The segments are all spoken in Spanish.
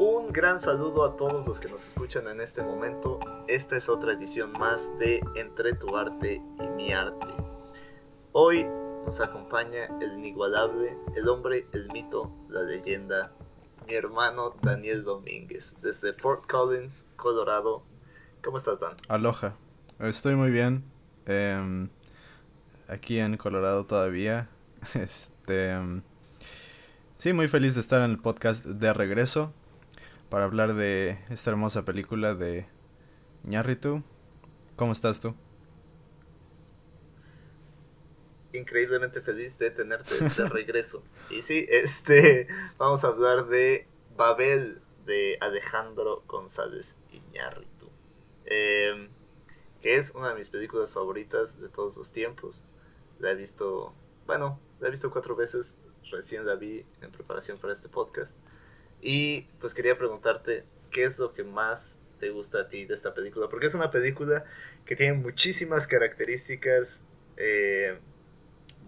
Un gran saludo a todos los que nos escuchan en este momento. Esta es otra edición más de Entre tu arte y mi arte. Hoy nos acompaña el inigualable, el hombre, el mito, la leyenda, mi hermano Daniel Domínguez, desde Fort Collins, Colorado. ¿Cómo estás, Dan? Aloha. Estoy muy bien. Em, aquí en Colorado todavía. Este. Em, sí, muy feliz de estar en el podcast de regreso para hablar de esta hermosa película de Ñarritu. ¿Cómo estás tú? Increíblemente feliz de tenerte de regreso. y sí, este, vamos a hablar de Babel de Alejandro González Iñárritu. Eh, que es una de mis películas favoritas de todos los tiempos. La he visto, bueno, la he visto cuatro veces, recién la vi en preparación para este podcast. Y pues quería preguntarte, ¿qué es lo que más te gusta a ti de esta película? Porque es una película que tiene muchísimas características eh,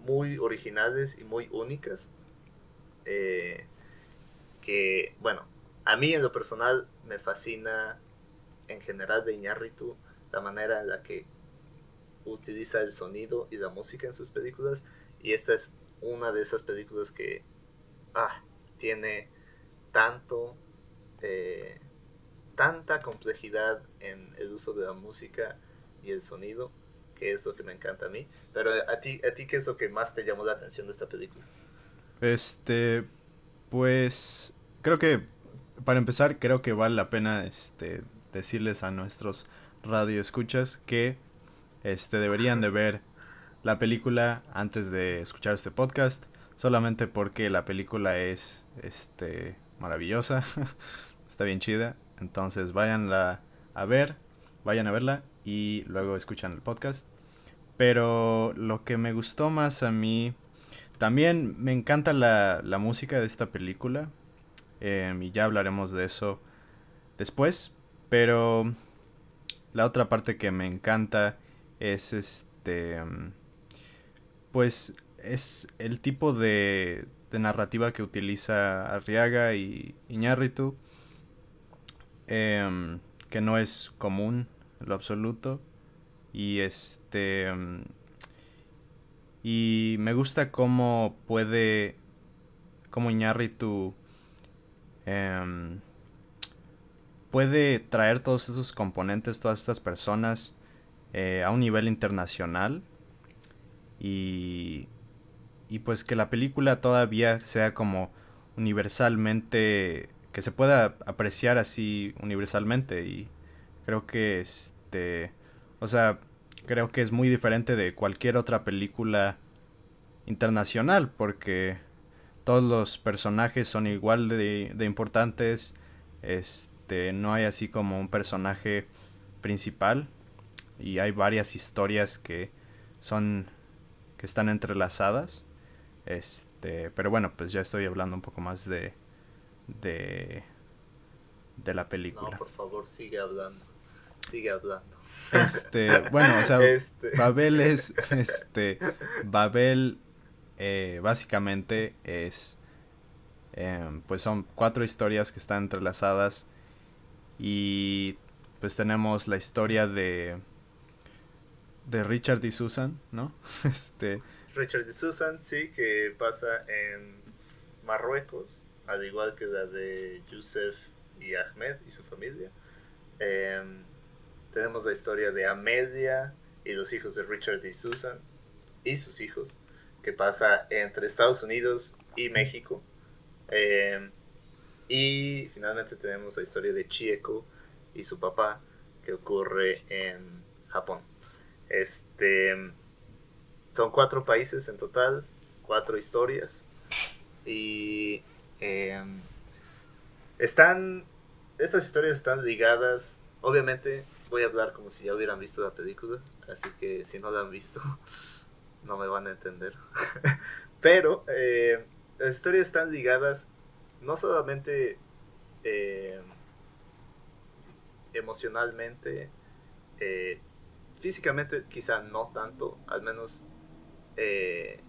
muy originales y muy únicas. Eh, que, bueno, a mí en lo personal me fascina en general de Iñárritu la manera en la que utiliza el sonido y la música en sus películas. Y esta es una de esas películas que ah, tiene tanto, eh, tanta complejidad en el uso de la música y el sonido, que es lo que me encanta a mí. Pero a ti, a ti ¿qué es lo que más te llamó la atención de esta película? Este, pues creo que para empezar creo que vale la pena este decirles a nuestros radioescuchas que este deberían de ver la película antes de escuchar este podcast solamente porque la película es este maravillosa está bien chida entonces vayan a ver vayan a verla y luego escuchan el podcast pero lo que me gustó más a mí también me encanta la, la música de esta película em, y ya hablaremos de eso después pero la otra parte que me encanta es este. Pues es el tipo de, de narrativa que utiliza Arriaga y Iñárritu. Em, que no es común lo absoluto. Y este. y me gusta cómo puede. Cómo Iñárritu. Eh, puede traer todos esos componentes, todas estas personas eh, a un nivel internacional y, y pues que la película todavía sea como universalmente, que se pueda apreciar así universalmente y creo que este, o sea, creo que es muy diferente de cualquier otra película internacional porque todos los personajes son igual de, importantes, este, no hay así como un personaje principal y hay varias historias que son que están entrelazadas. Este, pero bueno, pues ya estoy hablando un poco más de de de la película. No, por favor, sigue hablando. Sigue hablando. Este, bueno, o sea, este. Babel es este Babel eh, básicamente es em, pues son cuatro historias que están entrelazadas y pues tenemos la historia de de Richard y Susan, ¿no? Este Richard y Susan, sí, que pasa en Marruecos, al igual que la de Yusef y Ahmed y su familia. Em, tenemos la historia de Amelia y los hijos de Richard y Susan y sus hijos, que pasa entre Estados Unidos y México. Eh, y finalmente tenemos la historia de Chieko y su papá que ocurre en Japón. Este son cuatro países en total, cuatro historias. Y em, están. Estas historias están ligadas. Obviamente voy a hablar como si ya hubieran visto la película. Así que si no la han visto, no me van a entender. Pero eh, las historias están ligadas no solamente eh, emocionalmente, eh, físicamente quizá no tanto, al menos eh,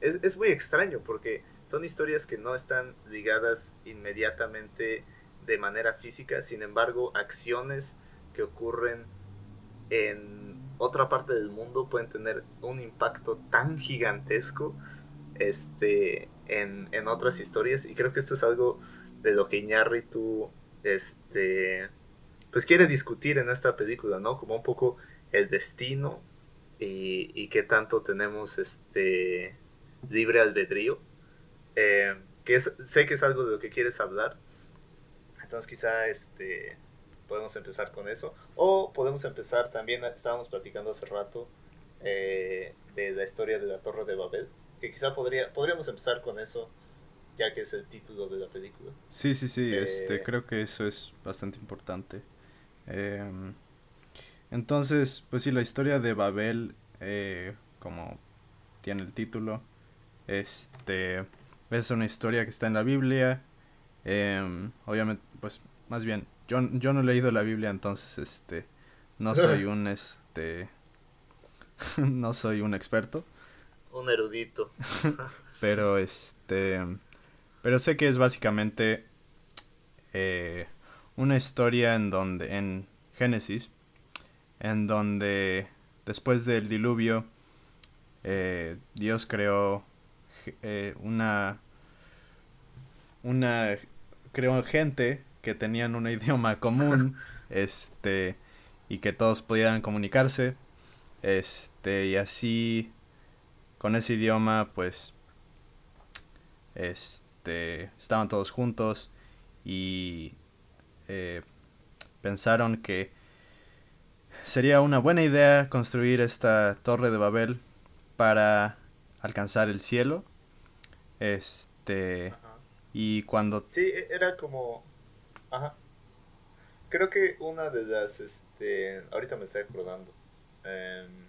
es, es, muy extraño porque son historias que no están ligadas inmediatamente de manera física, sin embargo, acciones que ocurren en otra parte del mundo pueden tener un impacto tan gigantesco este, en, en otras historias. Y creo que esto es algo de lo que Iñárritu este, pues quiere discutir en esta película, ¿no? Como un poco el destino y, y qué tanto tenemos este libre albedrío. Eh, que sé que es algo de lo que quieres hablar. Entonces quizá este podemos empezar con eso. O podemos empezar también, estábamos platicando hace rato eh, de la historia de la Torre de Babel. Que quizá podría, podríamos empezar con eso, ya que es el título de la película. Sí, sí, sí, este, eh, creo que eso es bastante importante. Em, entonces, pues sí, la historia de Babel, eh, como tiene el título, este, es una historia que está en la Biblia. Em, obviamente, pues, más bien, yo, yo no he leído la Biblia, entonces, este, no soy un, este, no soy un experto. Un erudito. pero, este, pero sé que es básicamente eh, una historia en donde, en Génesis, en donde después del diluvio, eh, Dios creó eh, una, una, creó gente que tenían un idioma común, este, y que todos pudieran comunicarse, este, y así, con ese idioma, pues, este, estaban todos juntos y eh, pensaron que sería una buena idea construir esta torre de Babel para alcanzar el cielo. Este. Y cuando. Sí, e, era como. Ajá. Creo que una de las. Este. Ahorita me estoy acordando. Em,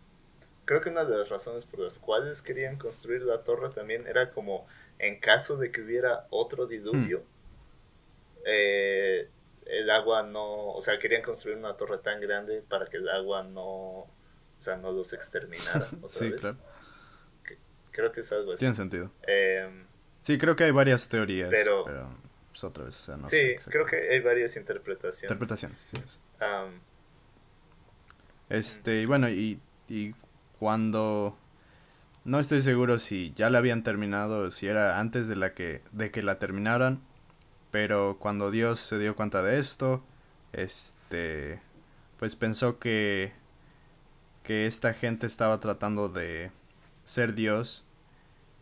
creo que una de las razones por las cuales querían construir la torre también era como en caso de que hubiera otro diluvio. Hmm. Eh, el agua no, o sea, querían construir una torre tan grande para que el agua no, o sea, no los exterminara. sí, claro. creo que es algo así. Tiene sentido. Em, sí, creo que hay varias teorías, pero, pues, otra vez, Sí, creo que hay varias interpretaciones. Interpretaciones, sí. este, y bueno, y, y cuando no estoy seguro si ya la habían terminado, si era antes de la que de que la terminaran, pero cuando Dios se dio cuenta de esto, este, pues pensó que, que esta gente estaba tratando de ser Dios.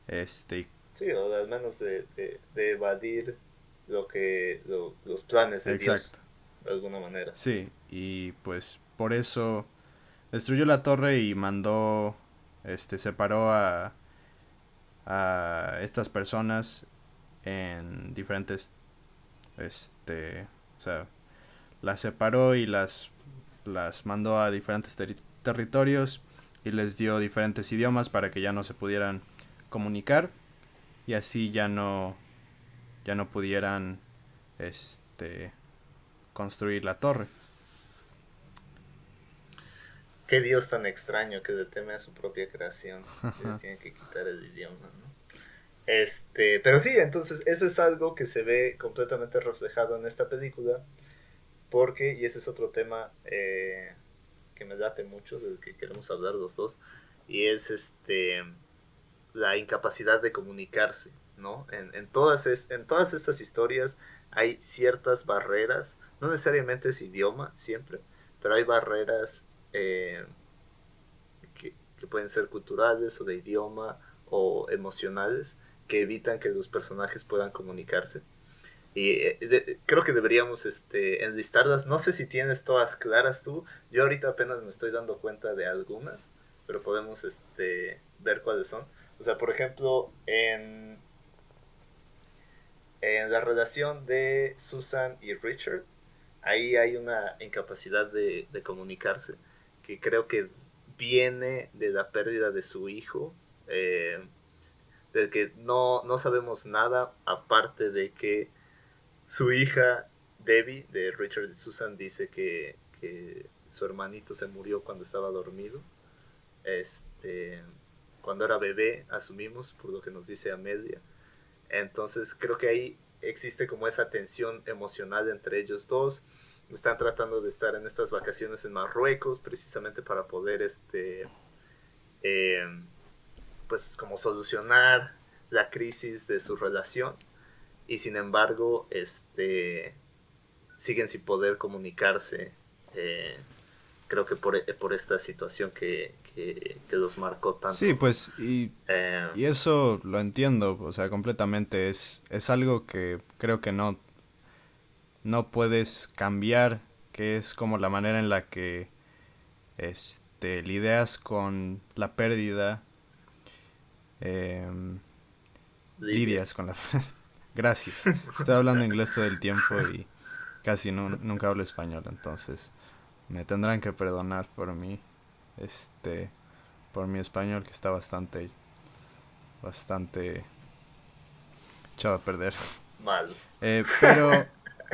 Este. Sí, o al menos de, de, evadir lo que, los planes de Dios. De alguna manera. Sí, y pues por eso destruyó la torre y mandó, este, separó a, a estas personas en diferentes este, o sea, las separó y las, las mandó a diferentes territorios y les dio diferentes idiomas para que ya no se pudieran comunicar y así ya no ya no pudieran este construir la torre. Qué Dios tan extraño que teme a su propia creación. tiene que quitar el idioma, ¿no? Este, pero sí, entonces eso es algo que se ve completamente reflejado en esta película, porque, y ese es otro tema eh, que me late mucho, del que queremos hablar los dos, y es este la incapacidad de comunicarse, ¿no? En, en, todas, en todas estas historias hay ciertas barreras, no necesariamente es idioma siempre, pero hay barreras eh, que pueden ser culturales o de idioma o emocionales que evitan que los personajes puedan comunicarse. Y eh, creo que deberíamos este, enlistarlas. No sé si tienes todas claras tú. Yo ahorita apenas me estoy dando cuenta de algunas, pero podemos este, ver cuáles son. O sea, por ejemplo, en, en la relación de Susan y Richard, ahí hay una incapacidad de, de comunicarse que creo que viene de la pérdida de su hijo. Eh, del que no, no sabemos nada aparte de que su hija Debbie de Richard y Susan dice que, su hermanito se murió cuando estaba dormido. Este, cuando era bebé, asumimos, por lo que nos dice Amelia. Entonces creo que ahí existe como esa tensión emocional entre ellos dos. Están tratando de estar en estas vacaciones en Marruecos precisamente para poder este eh, pues como solucionar la crisis de su relación y sin embargo este siguen sin poder comunicarse eh, creo que por, por esta situación que, que, los marcó tanto. Sí, pues, y, eh, y, eso lo entiendo, o sea, completamente. Es, es algo que creo que no, no puedes cambiar, que es como la manera en la que este, lidias con la pérdida. Em, lidias con la... Gracias. Estoy hablando inglés todo el tiempo y casi no, nunca hablo español, entonces me tendrán que perdonar por mí, este, por mi español que está bastante, bastante echado a perder. Mal. Eh, pero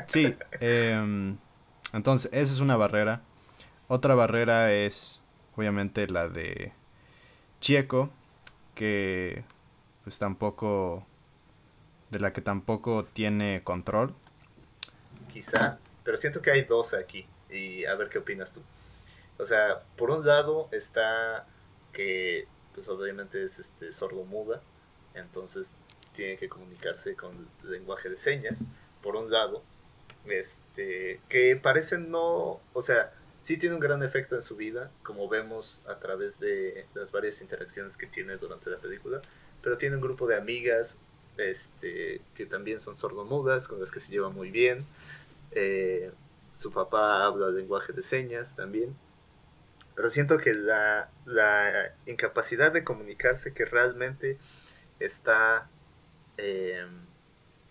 sí, em, entonces esa es una barrera. Otra barrera es obviamente la de Chieco, que pues tampoco, de la que tampoco tiene control. Quizá, pero siento que hay dos aquí y a ver qué opinas tú. O sea, por un lado está que pues obviamente es este sordo muda, entonces tiene que comunicarse con lenguaje de señas, por un lado, este que parece no, o sea, sí tiene un gran efecto en su vida, como vemos a través de las varias interacciones que tiene durante la película, pero tiene un grupo de amigas este, que también son sordomudas, con las que se lleva muy bien. Eh, su papá habla lenguaje de señas también. Pero siento que la, incapacidad de comunicarse que realmente está em,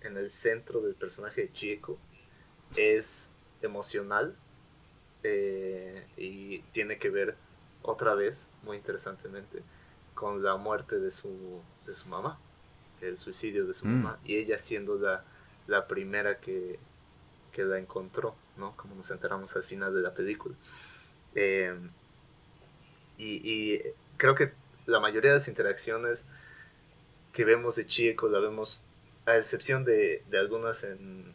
en el centro del personaje de Chico es emocional eh, y tiene que ver otra vez, muy interesantemente, con la muerte de su, de su mamá, el suicidio de su mm. mamá, y ella siendo la, la primera que, que la encontró. ¿no? Como nos enteramos al final de la película. Eh, y, creo que la mayoría de las interacciones que vemos de Chieko la vemos, a excepción de, algunas en,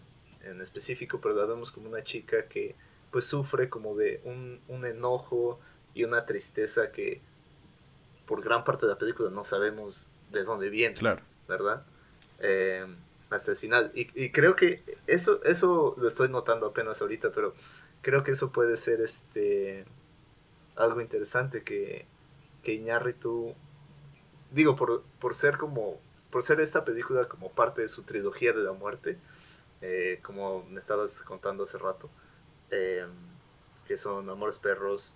específico, pero la vemos como una chica que pues sufre como de un, enojo y una tristeza que por gran parte de la película no sabemos de dónde viene, claro. ¿verdad? Eh, hasta el final. Y, creo que eso, eso lo estoy notando apenas ahorita, pero creo que eso puede ser este algo interesante que, que Iñárritu, digo, por, por ser como, por ser esta película como parte de su trilogía de la muerte, eh, como me estabas contando hace rato, em, que son Amores Perros,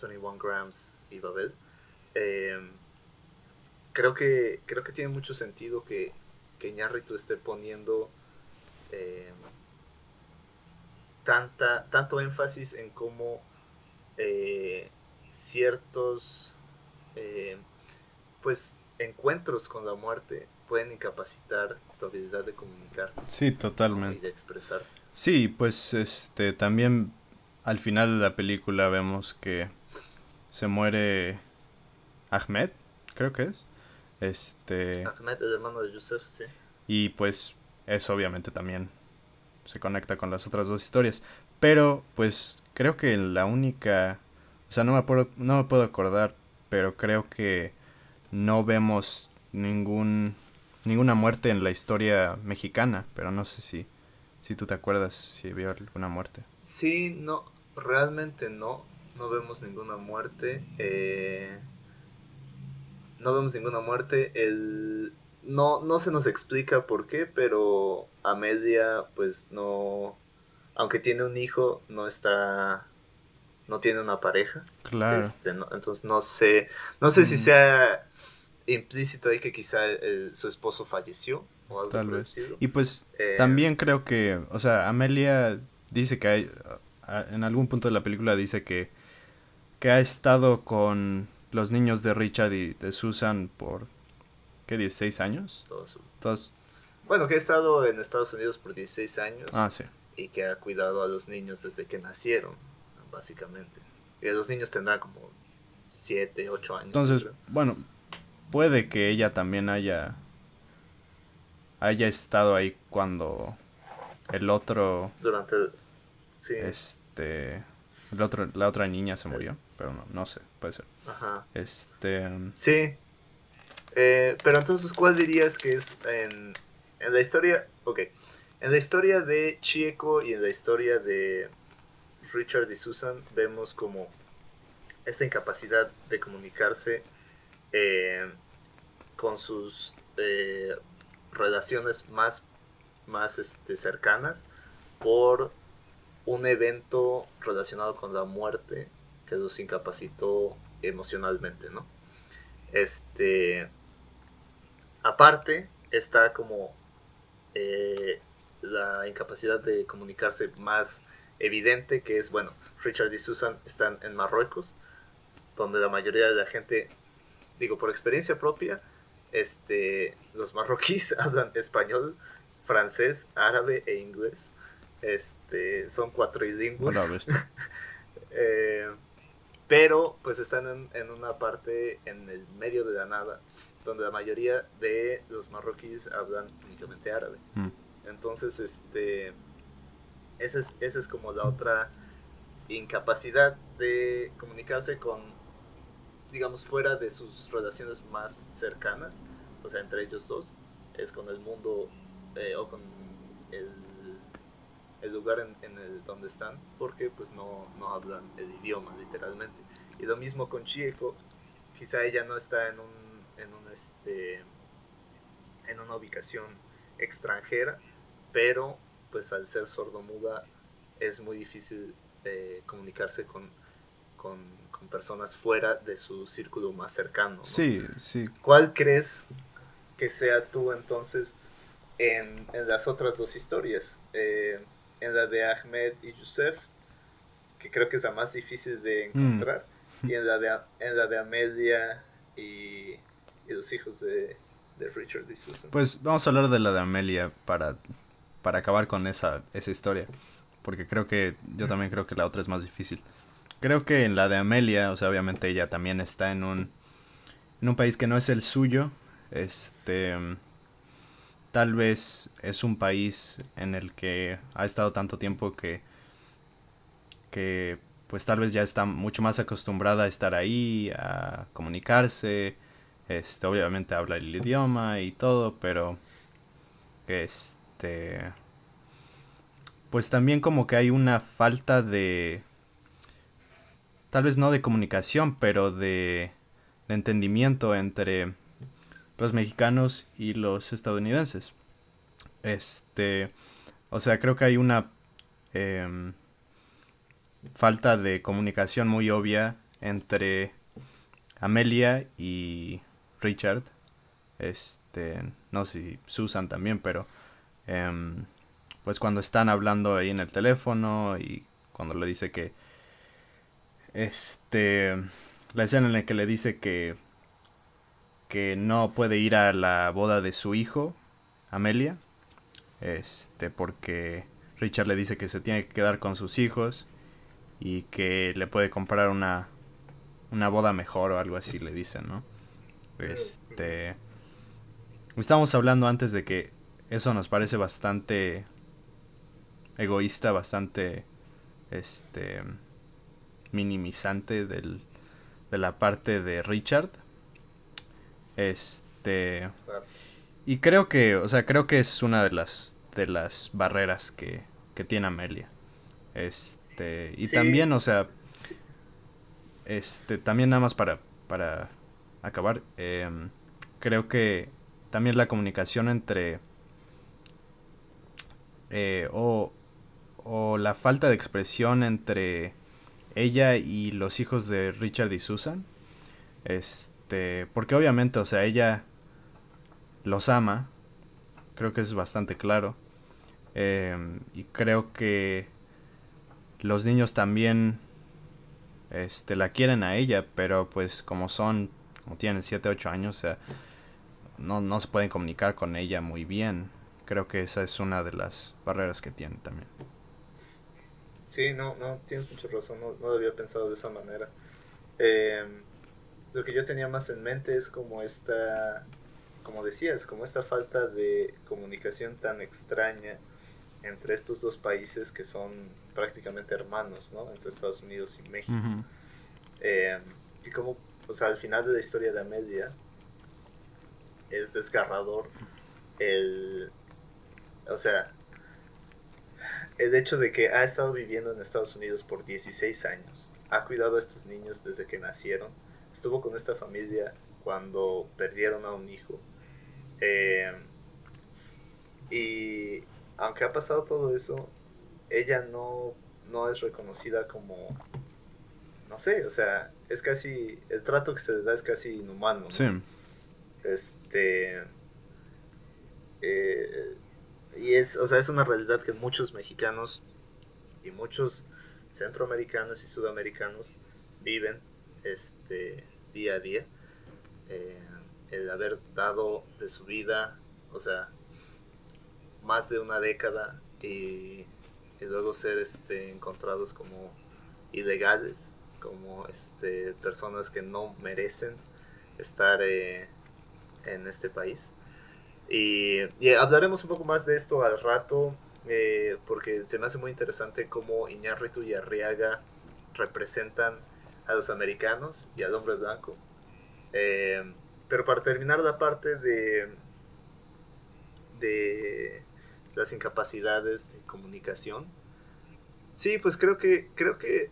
21 Grams y Babel. Em, creo que creo que tiene mucho sentido que, que Ñarritu esté poniendo eh, tanta, tanto énfasis en cómo eh, ciertos eh, pues encuentros con la muerte pueden incapacitar tu habilidad de comunicar. Sí, totalmente. Y de expresar. Sí, pues este también al final de la película vemos que se muere Ahmed, creo que es. Este. Ahmed, el hermano de Yusef, sí. Y pues eso obviamente también se conecta con las otras dos historias. Pero pues creo que la única... O sea, no me, puedo, no me puedo acordar, pero creo que no vemos ningún ninguna muerte en la historia mexicana, pero no sé si si tú te acuerdas si vio alguna muerte. Sí, no, realmente no, no vemos ninguna muerte. Eh, no vemos ninguna muerte. El, no, no se nos explica por qué, pero Amelia, pues no. Aunque tiene un hijo, no está. No tiene una pareja. Claro. Este, entonces no sé. No sé si mm. sea implícito ahí que quizá su esposo falleció o algo Tal vez. Y pues eh, también creo que. O sea, Amelia dice que hay. En algún punto de la película dice que. Que ha estado con los niños de Richard y de Susan por, ¿qué? ¿16 años? Todos. Bueno, que ha estado en Estados Unidos por 16 años. Ah, sí. Y que ha cuidado a los niños desde que nacieron, básicamente. Y los niños tendrán como 7, 8 años. Entonces, bueno, puede que ella también haya haya estado ahí cuando el otro... Durante... Sí. Este... El otro, la otra niña se murió, pero no, no sé, puede ser. Ajá. Este... Sí. Eh, pero entonces, ¿cuál dirías que es en, en la historia? Ok. En la historia de Chieko y en la historia de Richard y Susan vemos como esta incapacidad de comunicarse eh, con sus eh, relaciones más, más este, cercanas por un evento relacionado con la muerte que los incapacitó emocionalmente, ¿no? Este, aparte está como eh, la incapacidad de comunicarse más evidente, que es, bueno, Richard y Susan están en Marruecos, donde la mayoría de la gente, digo, por experiencia propia, este, los marroquíes hablan español, francés, árabe e inglés. Este, son cuatro idiomas. eh, pero pues están en, en, una parte en el medio de la nada, donde la mayoría de los marroquíes hablan únicamente árabe. Mm. Entonces, este, esa es, esa es como la otra incapacidad de comunicarse con, digamos, fuera de sus relaciones más cercanas, o sea, entre ellos dos, es con el mundo eh, o con el, lugar en, en, el donde están, porque pues no, no hablan el idioma literalmente. Y lo mismo con Chieko, quizá ella no está en un, en un este en una ubicación extranjera, pero pues al ser sordomuda es muy difícil eh, comunicarse con, con, con, personas fuera de su círculo más cercano. ¿no? Sí, sí. ¿Cuál crees que sea tú entonces en, en las otras dos historias? Eh, en la de Ahmed y Yusef, que creo que es la más difícil de encontrar, mm. y en la de, en la de Amelia y, y los hijos de, de Richard y Susan. Pues vamos a hablar de la de Amelia para para acabar con esa, esa historia. Porque creo que, yo también creo que la otra es más difícil. Creo que en la de Amelia, o sea, obviamente ella también está en un, en un país que no es el suyo. Este, tal vez es un país en el que ha estado tanto tiempo que, que pues tal vez ya está mucho más acostumbrada a estar ahí, a comunicarse. Este, obviamente habla el idioma y todo, pero este pues también como que hay una falta de tal vez no de comunicación, pero de, entendimiento entre los mexicanos y los estadounidenses. Este, o sea, creo que hay una eh, falta de comunicación muy obvia entre Amelia y Richard. Este, no sé si Susan también, pero Em, pues cuando están hablando ahí en el teléfono y cuando le dice que este la escena en la que le dice que que no puede ir a la boda de su hijo Amelia este porque Richard le dice que se tiene que quedar con sus hijos y que le puede comprar una una boda mejor o algo así le dicen no este estamos hablando antes de que eso nos parece bastante egoísta, bastante este minimizante del, de la parte de Richard. Este y creo que, o sea, creo que es una de las de las barreras que, que tiene Amelia. Este, y también, o sea, este, también nada más para, para acabar, em, creo que también la comunicación entre eh, o, o la falta de expresión entre ella y los hijos de Richard y Susan. Este, porque obviamente, o sea, ella los ama. Creo que es bastante claro. Em, y creo que los niños también este, la quieren a ella, pero pues como son, como tienen 7, 8 años, o sea, no, no se pueden comunicar con ella muy bien creo que esa es una de las barreras que tiene también. Sí, no, no, tienes mucha razón, no, no había pensado de esa manera. Eh, lo que yo tenía más en mente es como esta como decías, como esta falta de comunicación tan extraña entre estos dos países que son prácticamente hermanos, ¿no? Entre Estados Unidos y México. Eh, y como, o sea, al final de la historia de Amelia es desgarrador el, o sea, el hecho de que ha estado viviendo en Estados Unidos por 16 años, ha cuidado a estos niños desde que nacieron, estuvo con esta familia cuando perdieron a un hijo. Eh, y aunque ha pasado todo eso, ella no, no es reconocida como, no sé, o sea, es casi, el trato que se le da es casi inhumano. Sí. Este... Eh, y es, o sea, es una realidad que muchos mexicanos y muchos centroamericanos y sudamericanos viven este, día a día. Eh, el haber dado de su vida, o sea, más de una década y, luego ser este, encontrados como ilegales, como este, personas que no merecen estar eh, en este país. Y, hablaremos un poco más de esto al rato, eh, porque se me hace muy interesante cómo Iñárritu y Arriaga representan a los americanos y al hombre blanco. Eh, pero para terminar la parte de, de las incapacidades de comunicación, sí, pues creo que, creo que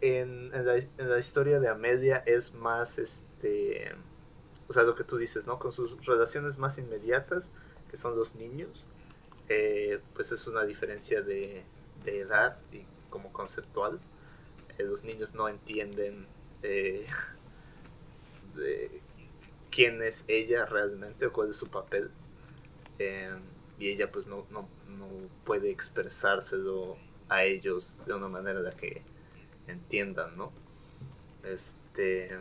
en, en, la, en la historia de Amelia es más este o sea, lo que tú dices, ¿no? Con sus relaciones más inmediatas, que son los niños, eh, pues es una diferencia de, edad y como conceptual. Eh, los niños no entienden eh, de quién es ella realmente o cuál es su papel. y ella pues no, no, no puede expresárselo a ellos de una manera la que entiendan, ¿no? Este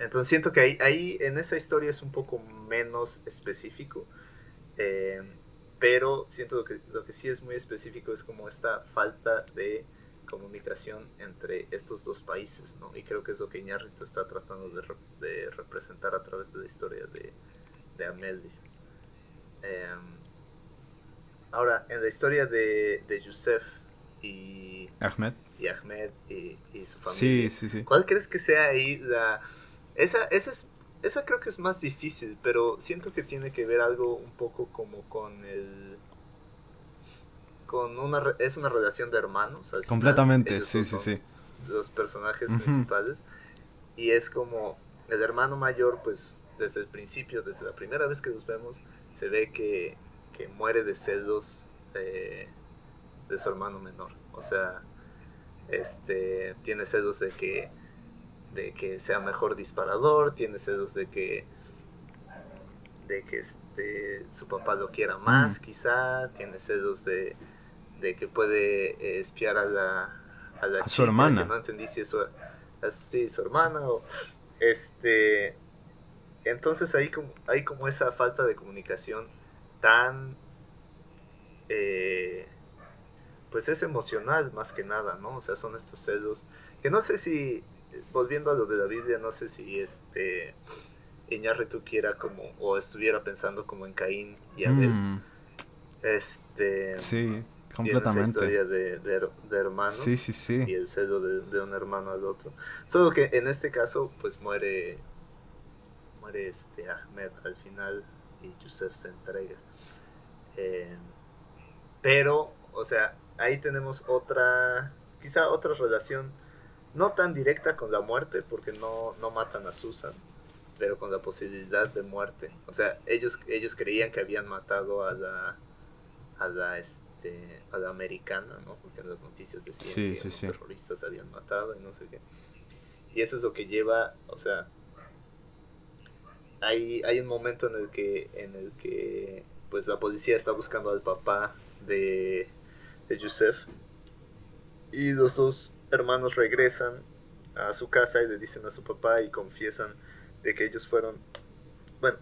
entonces siento que ahí, ahí en esa historia es un poco menos específico. Eh, pero siento lo que, lo que sí es muy específico es como esta falta de comunicación entre estos dos países, ¿no? Y creo que es lo que Iñárritu está tratando de, representar a través de la historia de, de Amelia. Em, ahora, en la historia de, de Yusef y Ahmed y, Ahmed y, y su familia, ¿cuál crees que sea ahí la esa, esa, es, esa creo que es más difícil, pero siento que tiene que ver algo un poco como con el... Con una, es una relación de hermanos. Completamente, sí, sí, sí. Los personajes principales. Y es como el hermano mayor, pues desde el principio, desde la primera vez que los vemos, se ve que, que muere de celos de su hermano menor. O sea, este tiene celos de que de que sea mejor disparador, tiene celos de que de que este su papá lo quiera más, quizá, tiene celos de, de que puede eh, espiar a la a, la su hermana. no entendí si eso sí, su hermana o este entonces hay como hay como esa falta de comunicación tan eh, pues es emocional más que nada, ¿no? O sea, son estos celos que no sé si volviendo a lo de la Biblia, no sé si este Iñárritu quiera como, o estuviera pensando como en Caín y Abel. Mm. Este. Sí, completamente. historia de, de, hermanos. Sí, sí, sí. Y el celo de, un hermano al otro. Solo que en este caso, pues muere. Muere este Ahmed al final y Yusef se entrega. Eh, pero, o sea, ahí tenemos otra. Quizá otra relación no tan directa con la muerte, porque no, no matan a Susan, pero con la posibilidad de muerte. O sea, ellos, ellos creían que habían matado a la, a la, este, a la americana, ¿no? Porque en las noticias decían que los terroristas habían matado y no sé qué. Y eso es lo que lleva, o sea, hay, hay un momento en el que, en el que, pues la policía está buscando al papá de, de Yusef y los dos hermanos regresan a su casa y le dicen a su papá y confiesan de que ellos fueron, bueno,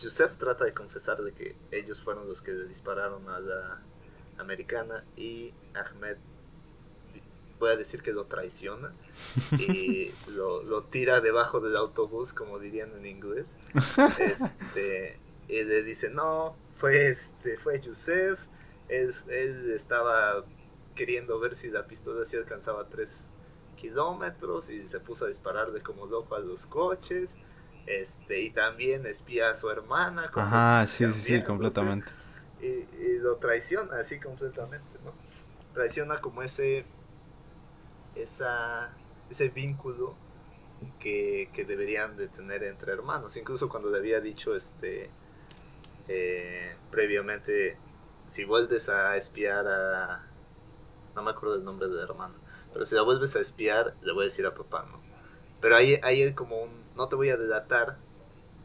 Joseph trata de confesar de que ellos fueron los que le dispararon a la americana y Ahmed voy a decir que lo traiciona y lo, lo tira debajo del autobús, como dirían en inglés. Este, y le dice, no, fue este, fue Yusef, él, él estaba queriendo ver si la pistola sí alcanzaba 3 kilómetros y se puso a disparar de como loco a los coches. Este, y también espía a su hermana. Ajá, sí, sí, sí, completamente. y, y, lo traiciona así completamente, ¿no? Traiciona como ese, esa, ese vínculo que, que deberían de tener entre hermanos. Incluso cuando le había dicho, este, eh, previamente, si vuelves a espiar a, no me acuerdo del nombre de la hermana, pero si la vuelves a espiar, le voy a decir a papá, ¿no? Pero ahí, ahí es como un, no te voy a delatar,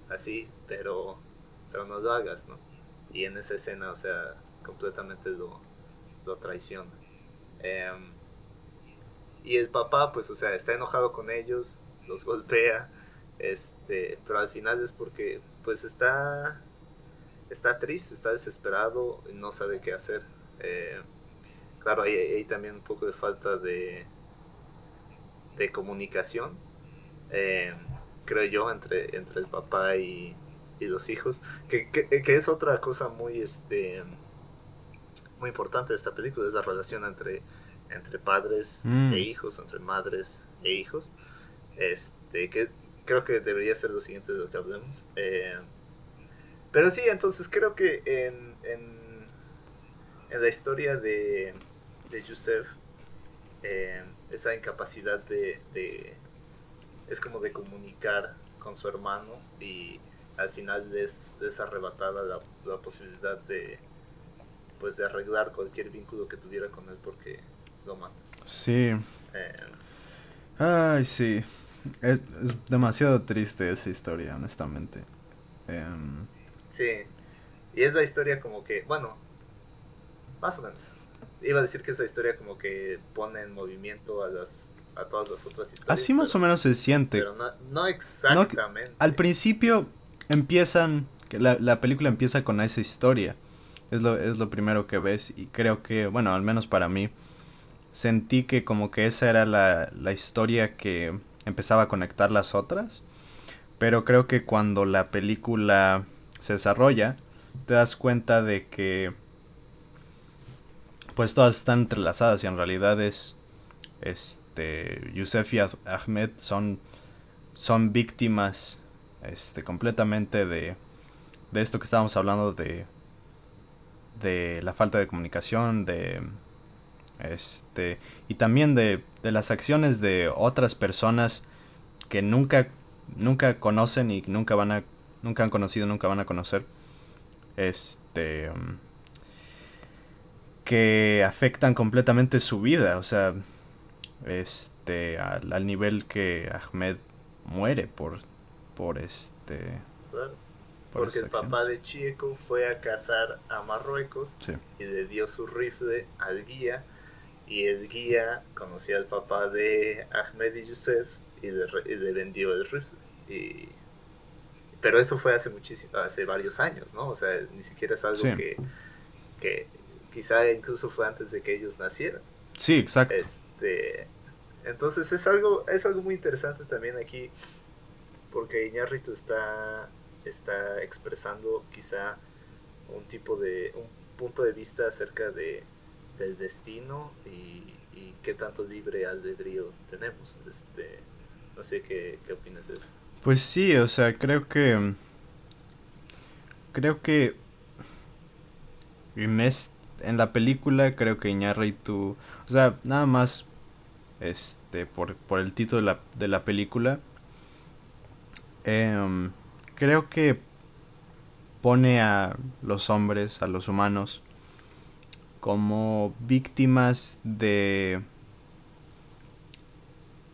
así, pero, pero no lo hagas, ¿no? Y en esa escena, o sea, completamente lo, lo traiciona. Em, y el papá, pues, o sea, está enojado con ellos, los golpea, este, pero al final es porque, pues, está, está triste, está desesperado, no sabe qué hacer. Eh, claro, hay, hay, también un poco de falta de, de comunicación, eh, creo yo, entre, entre el papá y, y los hijos, que, que, que, es otra cosa muy, este, muy importante de esta película, es la relación entre, entre padres mm. e hijos, entre madres e hijos, este, que creo que debería ser lo siguiente de lo que hablemos. Eh, pero sí, entonces creo que en, en, en la historia de, de Yusef, eh, esa incapacidad de, de, es como de comunicar con su hermano y al final es, es arrebatada la, la, posibilidad de pues de arreglar cualquier vínculo que tuviera con él porque lo mata. Sí. Eh, Ay, sí. Es, es, demasiado triste esa historia, honestamente. Um... Sí. Y es la historia como que, bueno, más o menos. Iba a decir que es la historia como que pone en movimiento a las a todas las otras historias. Así más pero, o menos se siente. Pero no, no exactamente. No, al principio empiezan, la, la, película empieza con esa historia. Es lo, es lo primero que ves y creo que, bueno, al menos para mí, sentí que como que esa era la, la historia que empezaba a conectar las otras. Pero creo que cuando la película se desarrolla, te das cuenta de que pues todas están entrelazadas y en realidad es este Yusef y Ahmed son son víctimas este completamente de de esto que estábamos hablando de de la falta de comunicación de este y también de, de las acciones de otras personas que nunca nunca conocen y nunca van a nunca han conocido nunca van a conocer. Este que afectan completamente su vida, o sea, este, al, al nivel que Ahmed muere por, por este... Claro. Por Porque el papá de Chieco fue a cazar a Marruecos sí. y le dio su rifle al guía y el guía conocía al papá de Ahmed y Youssef y le, y le vendió el rifle. Y... Pero eso fue hace muchísimo, hace varios años, ¿no? O sea, ni siquiera es algo sí. que, que quizá incluso fue antes de que ellos nacieran. Sí, exacto. Este, entonces es algo, es algo muy interesante también aquí, porque Iñárritu está, está expresando quizá un tipo de, un punto de vista acerca de, del destino y, y qué tanto libre albedrío tenemos. Este, no sé qué, qué opinas de eso. Pues sí, o sea, creo que creo que en este en la película creo que Iñárritu, o sea, nada más este por, por el título de la, de la película eh, creo que pone a los hombres, a los humanos como víctimas de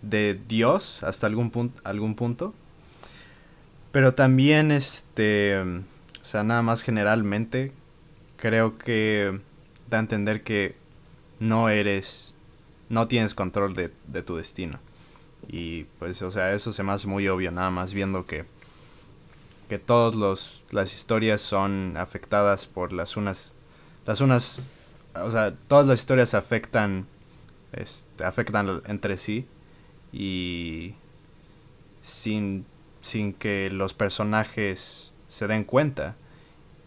de Dios hasta algún punto, algún punto. Pero también este, o sea, nada más generalmente creo que da a entender que no eres, no tienes control de, de, tu destino. Y pues, o sea, eso se me hace muy obvio, nada más viendo que, que todas las historias son afectadas por las unas, las unas, o sea, todas las historias afectan este, afectan entre sí y sin, sin que los personajes se den cuenta.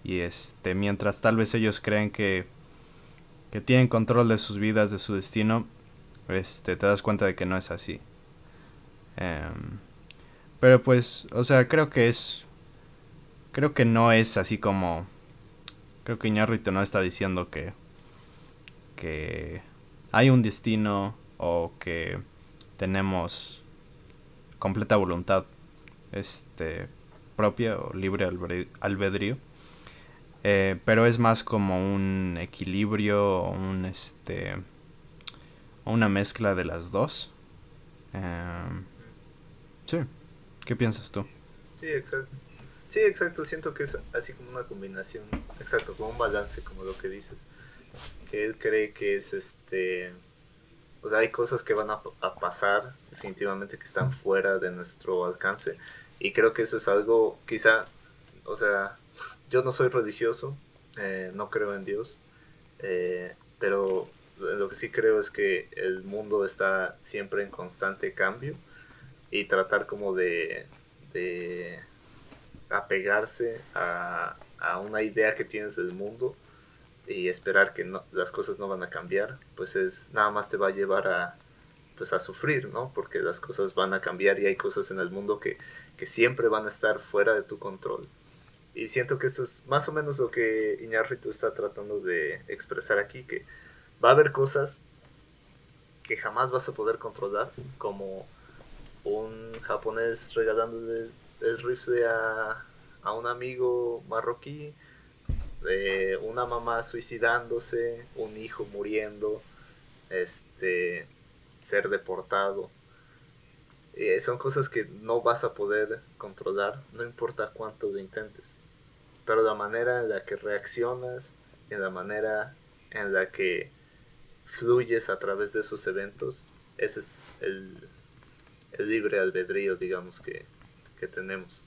Y este, mientras tal vez ellos creen que, que tienen control de sus vidas, de su destino, este, te das cuenta de que no es así. Em, pero pues, o sea, creo que es... Creo que no es así como... Creo que Iñárritu no está diciendo que... Que hay un destino o que tenemos completa voluntad este propia o libre albedrío eh, pero es más como un equilibrio un este una mezcla de las dos. Em, sí. Qué piensas tú sí exacto. Sí exacto. Siento que es así como una combinación exacto como un balance como lo que dices. Que él cree que es este o sea, hay cosas que van a, pasar definitivamente que están fuera de nuestro alcance. Y creo que eso es algo, quizá, o sea, yo no soy religioso, eh, no creo en Dios, eh, pero lo que sí creo es que el mundo está siempre en constante cambio y tratar como de, apegarse a, una idea que tienes del mundo y esperar que las cosas no van a cambiar, pues es nada más te va a llevar a pues a sufrir, ¿no? Porque las cosas van a cambiar y hay cosas en el mundo que siempre van a estar fuera de tu control. Y siento que esto es más o menos lo que Iñárritu está tratando de expresar aquí, que va a haber cosas que jamás vas a poder controlar, como un japonés regalándole el rifle a, a un amigo marroquí, de una mamá suicidándose, un hijo muriendo, este, ser deportado. Eh, son cosas que no vas a poder controlar, no importa cuánto lo intentes. Pero la manera en la que reaccionas, en la manera en la que fluyes a través de esos eventos, ese es el, libre albedrío, digamos, que, que tenemos.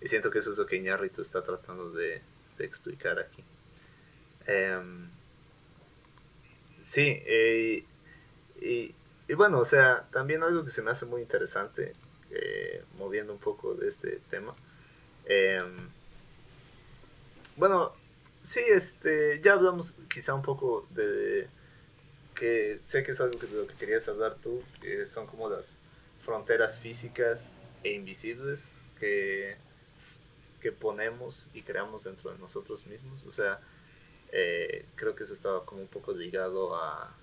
Y siento que eso es lo que Iñárritu está tratando de, explicar aquí. Em, sí, eh, y, bueno, o sea, también algo que se me hace muy interesante, eh, moviendo un poco de este tema. Em, bueno, sí, este, ya hablamos quizá un poco de que sé que es algo que de lo que querías hablar tú, que son como las fronteras físicas e invisibles que que ponemos y creamos dentro de nosotros mismos. O sea, eh, creo que eso estaba como un poco ligado a,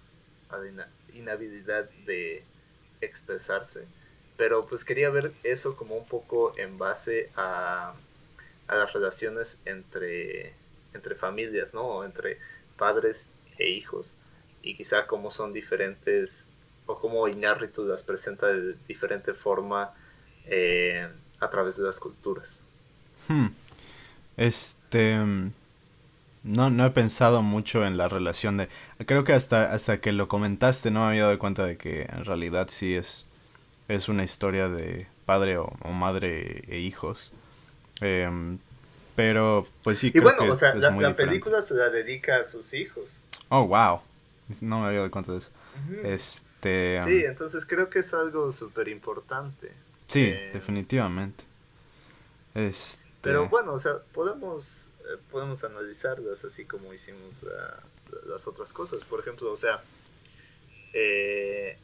a la inhabilidad de expresarse. Pero pues quería ver eso como un poco en base a, a las relaciones entre, entre familias, ¿no? Entre padres e hijos. Y quizá cómo son diferentes, o cómo Iñárritu las presenta de diferente forma eh, a través de las culturas. Hmm. Este. No, no he pensado mucho en la relación de. Creo que hasta, hasta que lo comentaste no me había dado cuenta de que en realidad sí es. Es una historia de padre o, madre e hijos. Em, pero, pues sí. Y bueno, o sea, la, película se la dedica a sus hijos. Oh, wow. No me había dado cuenta de eso. Este. Sí, em, entonces creo que es algo súper importante. Sí, eh, definitivamente. Este. Pero bueno, o sea, podemos, eh, podemos analizarlas así como hicimos ah, las otras cosas. Por ejemplo, o sea, eh,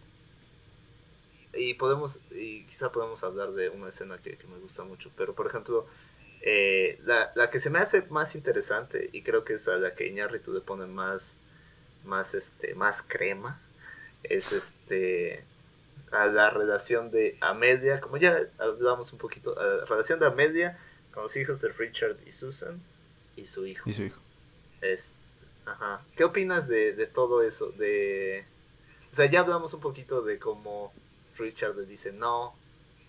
y podemos, y quizá podemos hablar de una escena que, me gusta mucho, pero por ejemplo, eh, la, la, que se me hace más interesante, y creo que es a la que Iñárritu le pone más, más, este, más crema, es este a la relación de Amelia, como ya hablamos un poquito, a la relación de Amelia con los hijos de Richard y Susan y su hijo. Y su hijo. ajá. ¿Qué opinas de, de, todo eso? De, o sea, ya hablamos un poquito de cómo Richard le dice, no,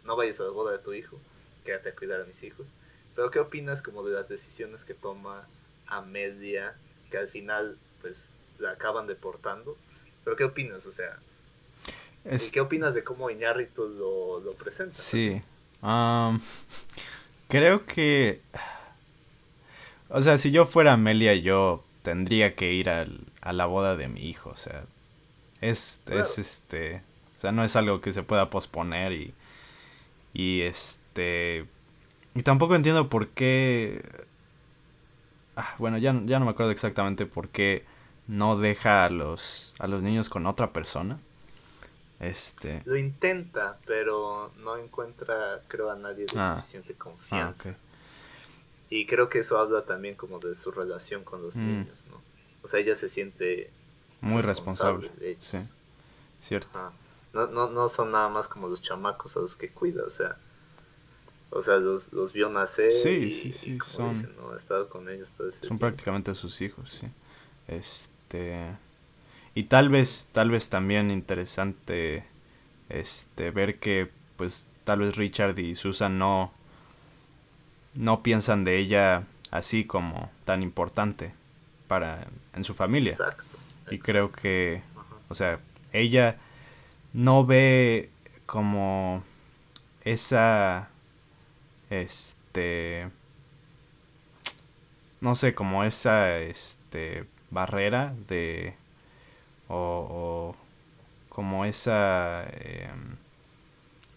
no vayas a la boda de tu hijo, quédate a cuidar a mis hijos. Pero ¿qué opinas como de las decisiones que toma Amelia, que al final pues la acaban deportando? Pero ¿qué opinas? O sea, ¿qué opinas de cómo Iñárritu lo, lo presenta? Sí. Um, Creo que... O sea, si yo fuera Amelia, yo tendría que ir a la boda de mi hijo, o sea... Es, es este, sea, no es algo que se pueda posponer y, y este, y tampoco entiendo por qué, ah, bueno, ya, ya no me acuerdo exactamente por qué no deja a los, a los niños con otra persona. Este... Lo intenta, pero no encuentra, creo, a nadie de ah. suficiente confianza. Ah, y creo que eso habla también como de su relación con los mm. niños, ¿no? O sea, ella se siente muy responsable. Sí, cierto. No, no, no son nada más como los chamacos a los que cuida, o sea, o sea, los, los vio nacer. Sí, sí, sí, son. Ha estado con ellos todo ese Son prácticamente sus hijos, sí. Este. Y tal vez, tal vez también interesante este ver que pues tal vez Richard y Susan no no piensan de ella así como tan importante para en su familia. Exacto. Y creo que o sea, ella no ve como esa este no sé, como esa este barrera de o, como esa... Em,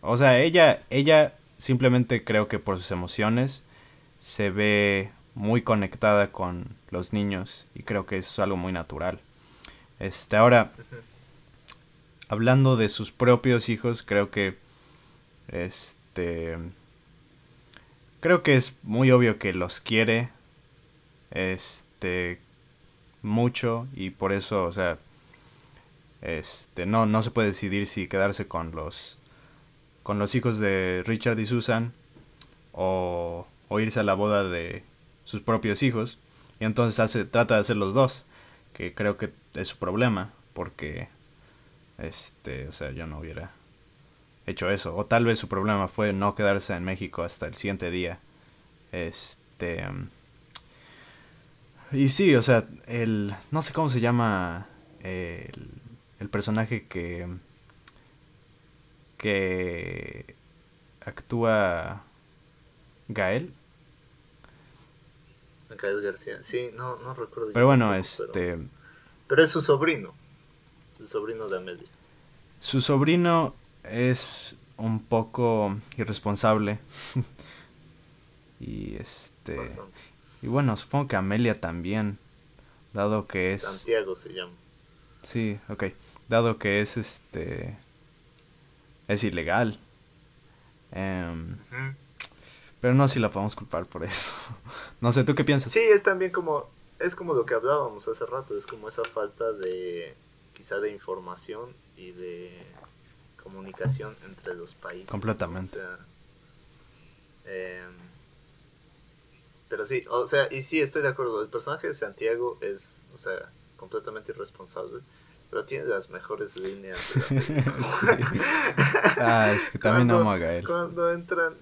o sea, ella, ella simplemente creo que por sus emociones se ve muy conectada con los niños y creo que es algo muy natural. Este, ahora, hablando de sus propios hijos, creo que este creo que es muy obvio que los quiere este mucho y por eso, o sea, este, no, no se puede decidir si quedarse con los, con los hijos de Richard y Susan o, o irse a la boda de sus propios hijos. Y entonces hace, trata de hacer los dos, que creo que es su problema, porque, este, o sea, yo no hubiera hecho eso. O tal vez su problema fue no quedarse en México hasta el siguiente día. Este... Y sí, o sea, el... No sé cómo se llama el el personaje que que actúa Gael. Gael García, sí, no, no recuerdo. Pero bueno, este... Pero, es su sobrino, su sobrino de Amelia. Su sobrino es un poco irresponsable. y este... Y bueno, supongo que Amelia también, dado que es... Santiago se llama. Sí, ok. Dado que es este. Es ilegal. Em, pero no si la podemos culpar por eso. no sé, ¿tú qué piensas? Sí, es también como. Es como lo que hablábamos hace rato. Es como esa falta de. Quizá de información y de comunicación entre los países. Completamente. Em, pero sí, o sea, y sí, estoy de acuerdo. El personaje de Santiago es, o sea, completamente irresponsable, pero tiene las mejores líneas Ah, es que también cuando, amo a Gael. Cuando entran,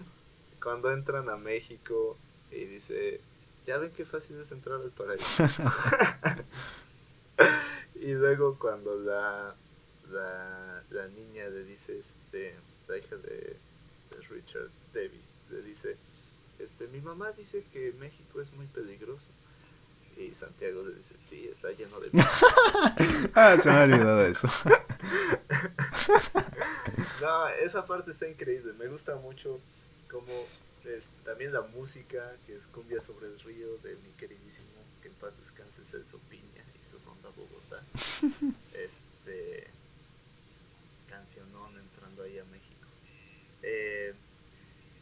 cuando entran a México y dice, ya ven qué fácil es entrar al paraíso. y luego cuando la, la, la niña le dice, este, la hija de, de Richard, Debbie, le dice, este, mi mamá dice que México es muy peligroso. Y Santiago le dice, sí, está lleno de... ah, se me ha olvidado eso. no, esa parte está increíble. Me gusta mucho como también la música, que es Cumbia sobre el río de mi queridísimo, que en paz descanse Celso Piña su ronda Bogotá. este cancionón entrando ahí a México. Eh,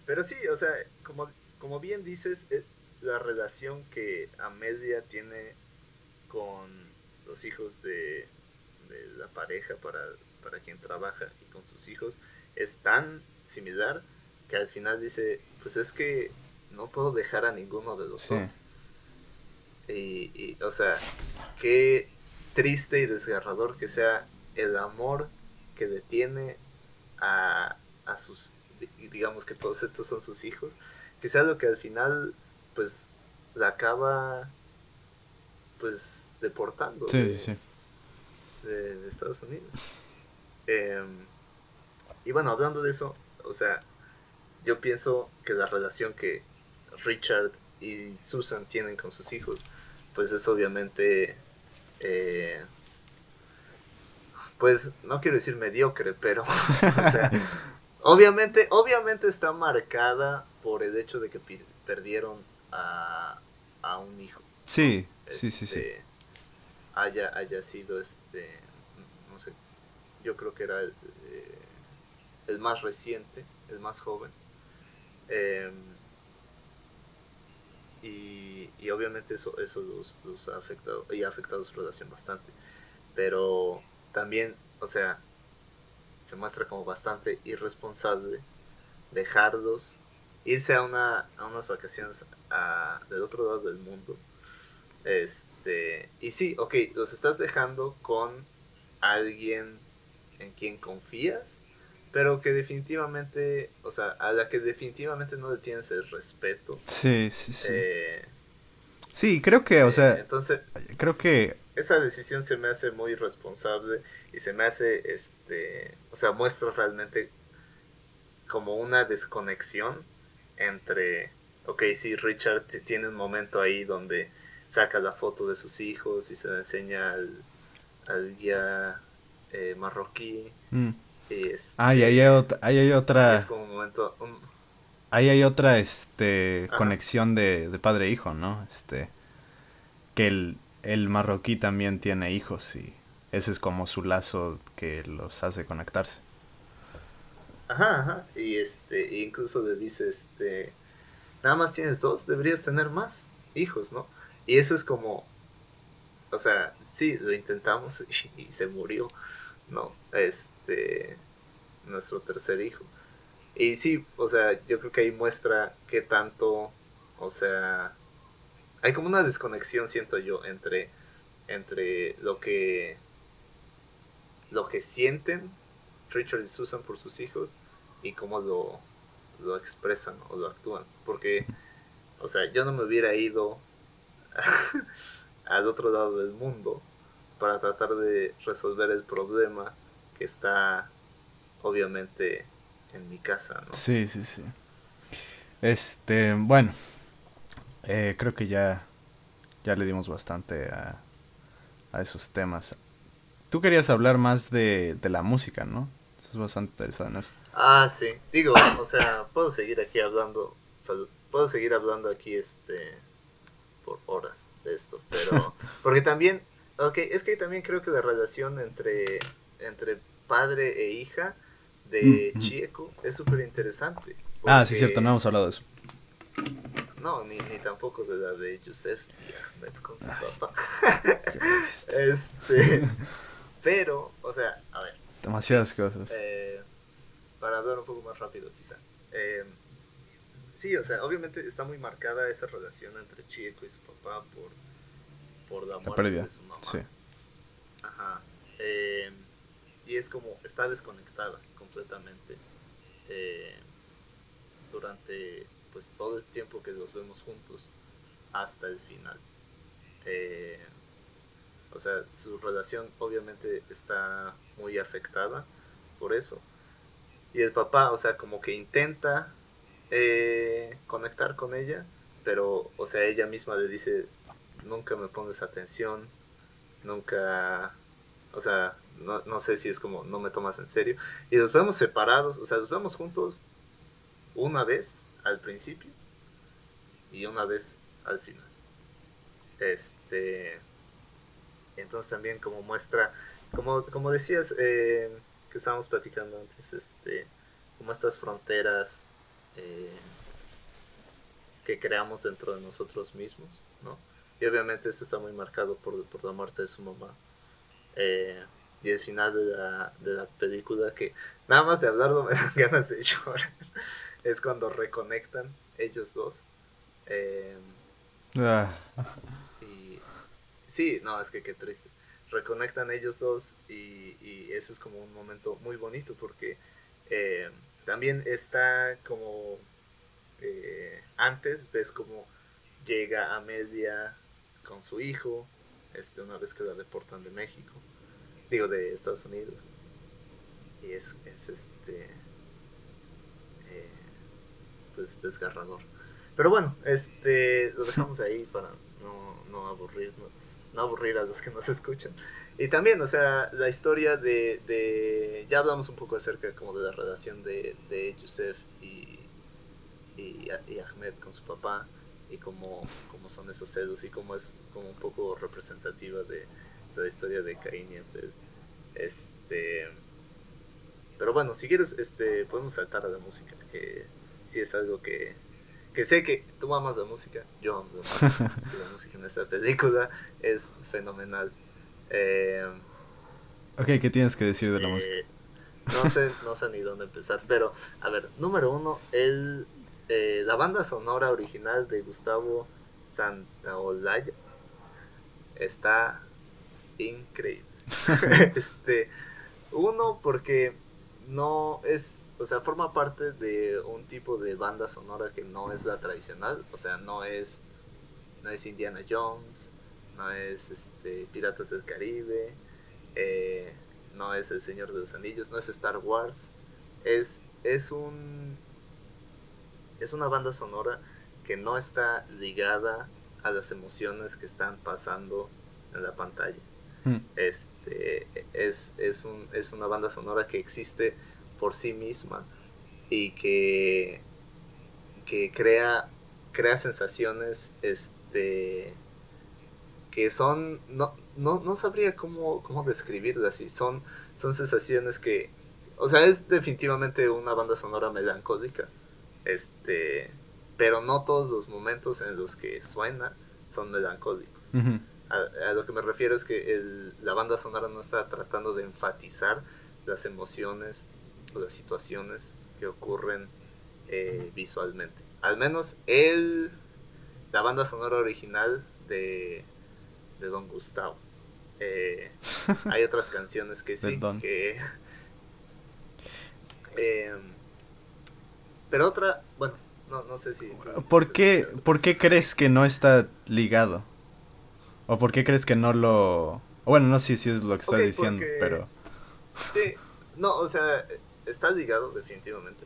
pero sí, o sea, como, como bien dices, eh, la relación que Amelia tiene con los hijos de, la pareja para, para quien trabaja y con sus hijos es tan similar que al final dice, pues es que no puedo dejar a ninguno de los dos. Y, o sea, qué triste y desgarrador que sea el amor que detiene a, a sus, digamos que todos estos son sus hijos, que sea lo que al final pues la acaba pues deportando de, Estados Unidos. Em, y bueno, hablando de eso, o sea, yo pienso que la relación que Richard y Susan tienen con sus hijos, pues es obviamente, eh, pues no quiero decir mediocre, pero o sea, obviamente, obviamente está marcada por el hecho de que perdieron a, a un hijo. Sí, sí, sí, sí. Este, haya, haya sido este, no sé, yo creo que era el, eh, el más reciente, el más joven. Em, y, y, obviamente eso, eso los, los, ha afectado y ha afectado su relación bastante. Pero también, o sea, se muestra como bastante irresponsable dejarlos irse a, una, a unas vacaciones a, del otro lado del mundo. Este, y sí, ok, los estás dejando con alguien en quien confías, pero que definitivamente, o sea, a la que definitivamente no le tienes el respeto. Sí, sí, sí. Eh, sí, creo que, o eh, sea, entonces, creo que esa decisión se me hace muy responsable y se me hace, este, o sea, muestra realmente como una desconexión entre, ok, sí, Richard tiene un momento ahí donde saca la foto de sus hijos y se la enseña al, al guía eh, marroquí. Mm. Y este, ahí hay, otra, ahí hay otra... Es como un momento... Ahí hay otra este, conexión de, de padre e hijo, ¿no? Este, que el, el marroquí también tiene hijos y ese es como su lazo que los hace conectarse. Ajá, ajá. Y este, incluso le dice, este, nada más tienes dos, deberías tener más hijos, ¿no? Y eso es como, o sea, sí, lo intentamos y, se murió, ¿no? Este, nuestro tercer hijo. Y sí, o sea, yo creo que ahí muestra que tanto, o sea, hay como una desconexión, siento yo, entre, entre lo que lo que sienten Richard y Susan por sus hijos y cómo lo, lo expresan o lo actúan. Porque, o sea, yo no me hubiera ido al otro lado del mundo para tratar de resolver el problema que está obviamente en mi casa, ¿no? Sí, sí, sí. Este, bueno, eh, creo que ya, ya le dimos bastante a, a esos temas. Tú querías hablar más de, de la música, ¿no? Eso es bastante interesado en eso. Ah, sí. Digo, o sea, puedo seguir aquí hablando. puedo seguir hablando aquí este por horas de esto, pero porque también, ok, es que también creo que la relación entre entre padre e hija de Chieko es súper interesante. Ah, sí, cierto, no hemos hablado de eso. No, ni, ni tampoco de la de Joseph y Ahmed con su papá. este, pero, o sea, a ver. Demasiadas cosas. Eh, para hablar un poco más rápido, quizá. Eh, sí, o sea, obviamente está muy marcada esa relación entre Chieko y su papá por, por la muerte de su mamá. Sí. Ajá. Eh, y es como, está desconectada completamente durante pues todo el tiempo que los vemos juntos hasta el final. Eh, o sea, su relación obviamente está muy afectada por eso. Y el papá, o sea, como que intenta eh, conectar con ella, pero, o sea, ella misma le dice, nunca me pones atención, nunca, o sea, no, no sé si es como, no me tomas en serio. Y los vemos separados, o sea, los vemos juntos una vez al principio y una vez al final. Este, entonces también como muestra, como, como decías eh, que estábamos platicando antes, este, como estas fronteras eh, que creamos dentro de nosotros mismos, ¿no? Y obviamente esto está muy marcado por, por la muerte de su mamá. Eh, y el final de la, de la película que nada más de hablarlo me dan ganas de llorar es cuando reconectan ellos dos. Eh, ah. Y sí, no, es que qué triste. Reconectan ellos dos y, y eso es como un momento muy bonito porque eh, también está como eh, antes, ves como llega Amelia con su hijo, este, una vez que la deportan de México, digo de Estados Unidos. Y es, es este pues desgarrador. Pero bueno, este lo dejamos ahí para no, no aburrirnos no aburrir a los que nos escuchan. Y también, o sea, la historia de, de ya hablamos un poco acerca como de la relación de, de Yusef y, y, Ahmed con su papá y cómo, cómo, son esos celos y cómo es como un poco representativa de, la historia de Caín y Abel. Este, pero bueno, si quieres, este, podemos saltar a la música, que sí es algo que, que sé que tú amas la música, yo amo la música, la música en esta película es fenomenal. Eh, ok, ¿qué tienes que decir de la eh, música? No sé, no sé ni dónde empezar, pero a ver, número uno, el, eh, la banda sonora original de Gustavo Santaolalla está increíble. este, uno, porque no es, o sea, forma parte de un tipo de banda sonora que no es la tradicional, o sea, no es, no es Indiana Jones, no es este, Piratas del Caribe, eh, no es El Señor de los Anillos, no es Star Wars, es, es un, es una banda sonora que no está ligada a las emociones que están pasando en la pantalla. Hmm. Este, es, es, un, es una banda sonora que existe por sí misma y que, que crea, crea sensaciones este, que son, no, no, no sabría cómo, cómo describirlas, y son, son sensaciones que, o sea, es definitivamente una banda sonora melancólica, este, pero no todos los momentos en los que suena son melancólicos a, lo que me refiero es que el, la banda sonora no está tratando de enfatizar las emociones o las situaciones que ocurren eh, visualmente. Al menos el, la banda sonora original de, de Don Gustavo. Eh, hay otras canciones que sí, que... Em, pero otra, bueno, no, no sé si... ¿Por qué, ¿Por qué crees que no está ligado? ¿O por qué crees que no lo...? Bueno, no sé si es lo que estás diciendo, pero... Sí, no, o sea, está ligado definitivamente.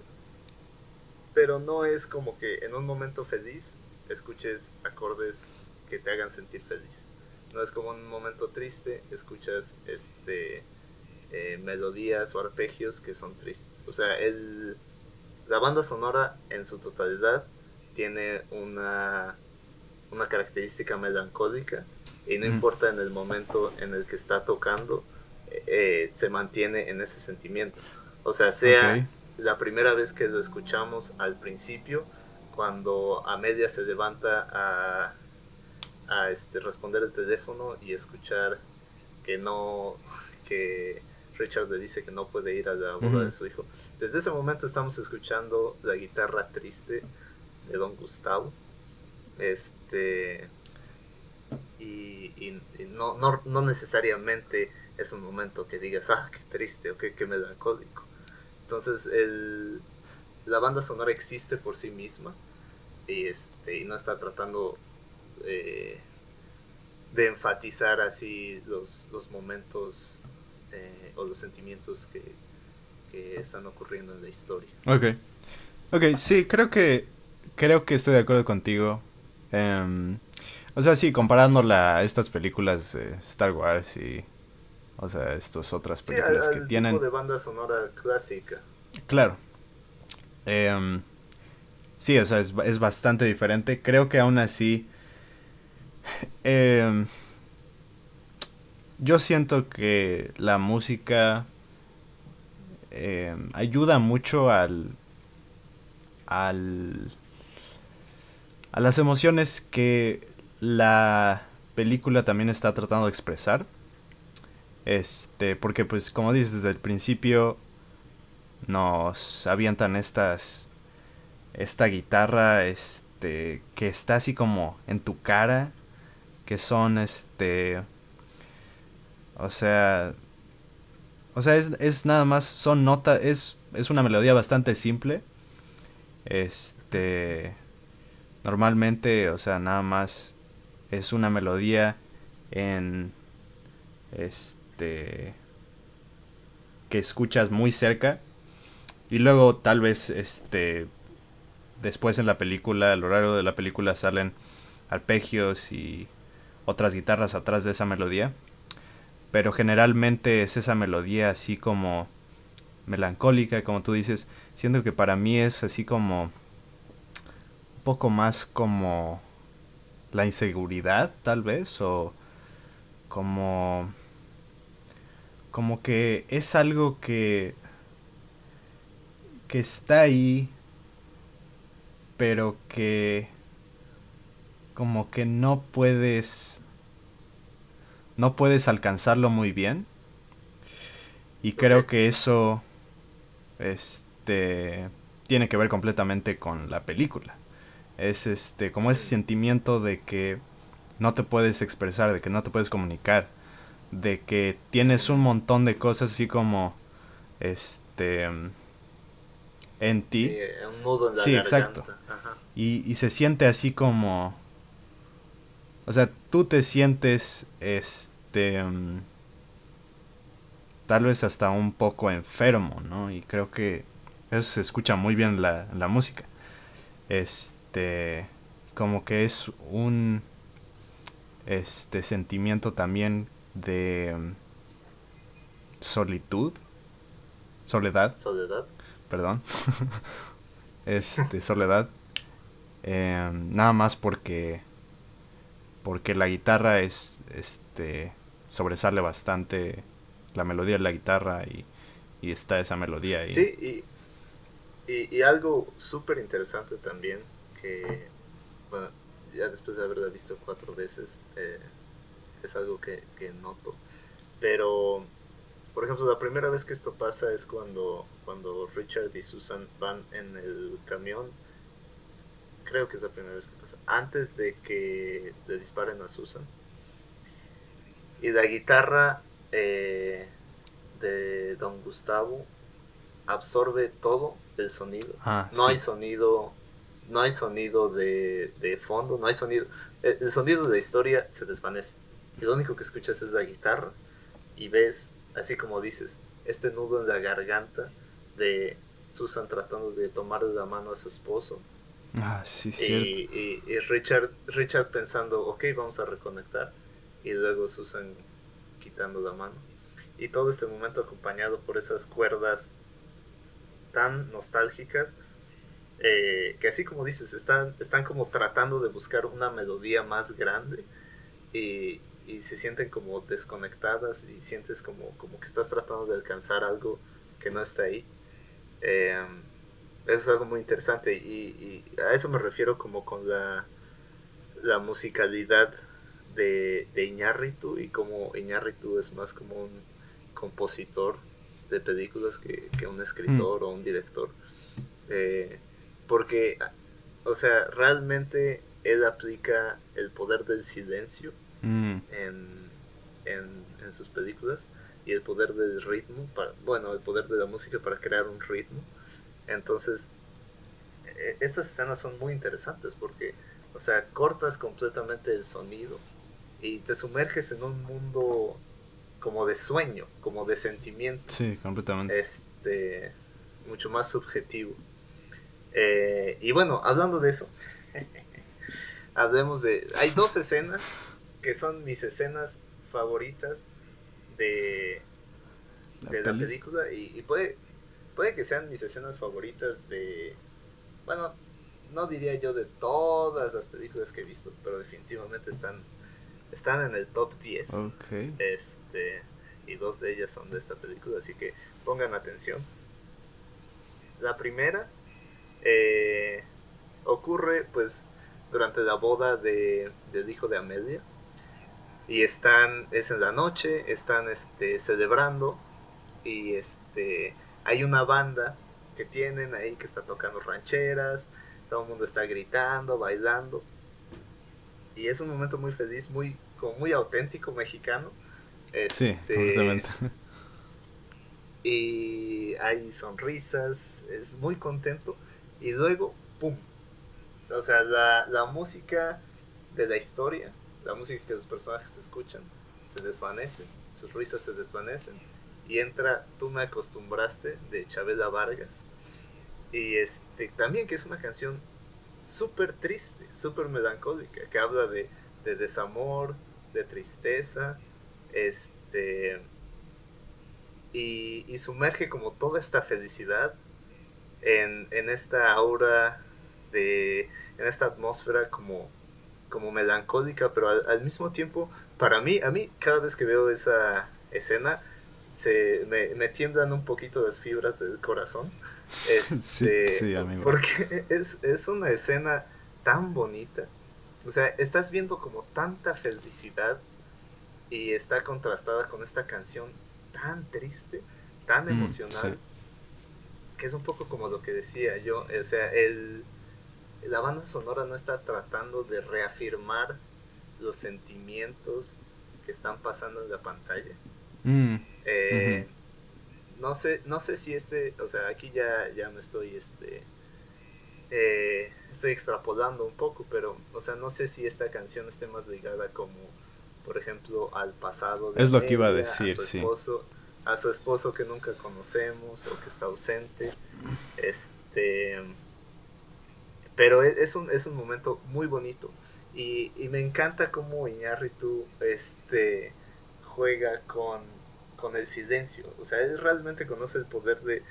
Pero no es como que en un momento feliz escuches acordes que te hagan sentir feliz. No es como en un momento triste escuchas este eh, melodías o arpegios que son tristes. O sea, el, la banda sonora en su totalidad tiene una, una característica melancólica y no importa en el momento en el que está tocando, eh, se mantiene en ese sentimiento. O sea, sea la primera vez que lo escuchamos al principio, cuando a media se levanta a, a este, responder el teléfono y escuchar que no, que Richard le dice que no puede ir a la boda de su hijo. Desde ese momento estamos escuchando la guitarra triste de Don Gustavo. Este y, no, no, no, necesariamente es un momento que digas, ah, qué triste o qué, qué melancólico. Entonces, el, la banda sonora existe por sí misma y, este, y no está tratando eh, de enfatizar así los, los momentos eh, o los sentimientos que, que están ocurriendo en la historia. Ok. Ok, sí, creo que, creo que estoy de acuerdo contigo. Um, o sea, sí, comparándola a estas películas de Star Wars y. O sea, estas otras películas que tienen. Tipo de banda sonora clásica. Claro. Em, sí, o sea, es, es, bastante diferente. Creo que aún así. Em, yo siento que la música em, ayuda mucho al. al. a las emociones que la película también está tratando de expresar. Este, porque pues como dices, desde el principio nos avientan estas esta guitarra este que está así como en tu cara, que son este o sea, o sea, es, es nada más son notas, es es una melodía bastante simple. Este normalmente, o sea, nada más es una melodía en este que escuchas muy cerca y luego tal vez este después en la película a lo largo de la película salen arpegios y otras guitarras atrás de esa melodía. Pero generalmente es esa melodía así como melancólica, como tú dices. Siento que para mí es así como un poco más como la inseguridad, tal vez, o como como que es algo que que está ahí pero que como que no puedes no puedes alcanzarlo muy bien. Y creo que eso este tiene que ver completamente con la película es este como ese sentimiento de que no te puedes expresar de que no te puedes comunicar de que tienes un montón de cosas así como este en ti. Sí, un nudo en la Sí, garganta. exacto. Ajá. Y, y se siente así como... O sea, tú te sientes, este... mm, tal vez hasta un poco enfermo, ¿no? Y creo que eso se escucha muy bien en la, la música. Este... Como que es un... Este sentimiento también de... mm, Solitud. Soledad Soledad. perdón. este, Soledad. Eh, nada más porque. Porque la guitarra es. Este. sobresale bastante la melodía de la guitarra y. Y está esa melodía ahí. Sí, y, y, y algo súper interesante también, que, bueno, ya después de haberla visto cuatro veces, eh, es algo que, que noto. Pero, por ejemplo, la primera vez que esto pasa es cuando, cuando Richard y Susan van en el camión. Creo que es la primera vez que pasa. Antes de que le disparen a Susan. Y la guitarra eh, de Don Gustavo absorbe todo el sonido. Ah, No sí. hay sonido, no hay sonido de, de fondo, no hay sonido. El, el sonido de la historia se desvanece. Y lo único que escuchas es la guitarra y ves, así como dices, este nudo en la garganta de Susan tratando de tomarle la mano a su esposo. Ah, sí, Y, cierto. y- y Richard, Richard pensando, ok, vamos a reconectar. Y luego Susan quitando la mano. Y todo este momento acompañado por esas cuerdas tan nostálgicas. Eh, que así como dices, están, están como tratando de buscar una melodía más grande. Y, y se sienten como desconectadas y sientes como, como que estás tratando de alcanzar algo que no está ahí. Eh, eso es algo muy interesante y, y a eso me refiero como con la, la musicalidad de, de Iñárritu y como Iñárritu es más como un compositor de películas que, que un escritor o un director. Eh, porque, o sea, realmente él aplica el poder del silencio Mm, en, en, en sus películas y el poder del ritmo, para, bueno, el poder de la música para crear un ritmo. Entonces, e- estas escenas son muy interesantes porque, o sea, cortas completamente el sonido y te sumerges en un mundo como de sueño, como de sentimiento, sí, completamente. este, mucho más subjetivo. Eh, y bueno, hablando de eso, hablemos de... Hay dos escenas que son mis escenas favoritas de, La de la película y, y puede, puede que sean mis escenas favoritas de... Bueno, no diría yo de todas las películas que he visto, pero definitivamente están, están en el top 10. Ok. Este, y dos de ellas son de esta película, así que pongan atención. La primera eh, ocurre pues durante la boda de, del hijo de Amelia. Y están, es en la noche, están este, celebrando y este, hay una banda que tienen ahí que está tocando rancheras, todo el mundo está gritando, bailando. Y es un momento muy feliz, muy, como muy auténtico mexicano. Sí, Este, completamente. y hay sonrisas, es muy contento. Y luego, ¡pum! O sea, la, la música de la historia, la música que los personajes escuchan, se desvanece, sus risas se desvanecen. Y entra Tú me acostumbraste de Chabela Vargas. Y este también que es una canción súper triste, súper melancólica, que habla de, de desamor, de tristeza, este, y, sumerge como toda esta felicidad en, esta aura de, en esta atmósfera como, como melancólica, pero al, mismo tiempo, para mí, a mí cada vez que veo esa escena, se me, tiemblan un poquito las fibras del corazón. Este, sí, amigo. Porque es, es una escena tan bonita. O sea, estás viendo como tanta felicidad y está contrastada con esta canción tan triste, tan mm, emocional, que es un poco como lo que decía yo, o sea, el, la banda sonora no está tratando de reafirmar los sentimientos que están pasando en la pantalla. Mm, eh, no sé, no sé si este, o sea, aquí ya, ya me estoy, este, eh, estoy extrapolando un poco, pero, o sea, no sé si esta canción esté más ligada como, por ejemplo, al pasado. De es lo que iba a decir, a su esposo, sí. A su esposo que nunca conocemos o que está ausente. Este, pero e, es un, es un momento muy bonito. Y, y me encanta cómo Iñárritu este, juega con, con el silencio. O sea, él realmente conoce el poder de,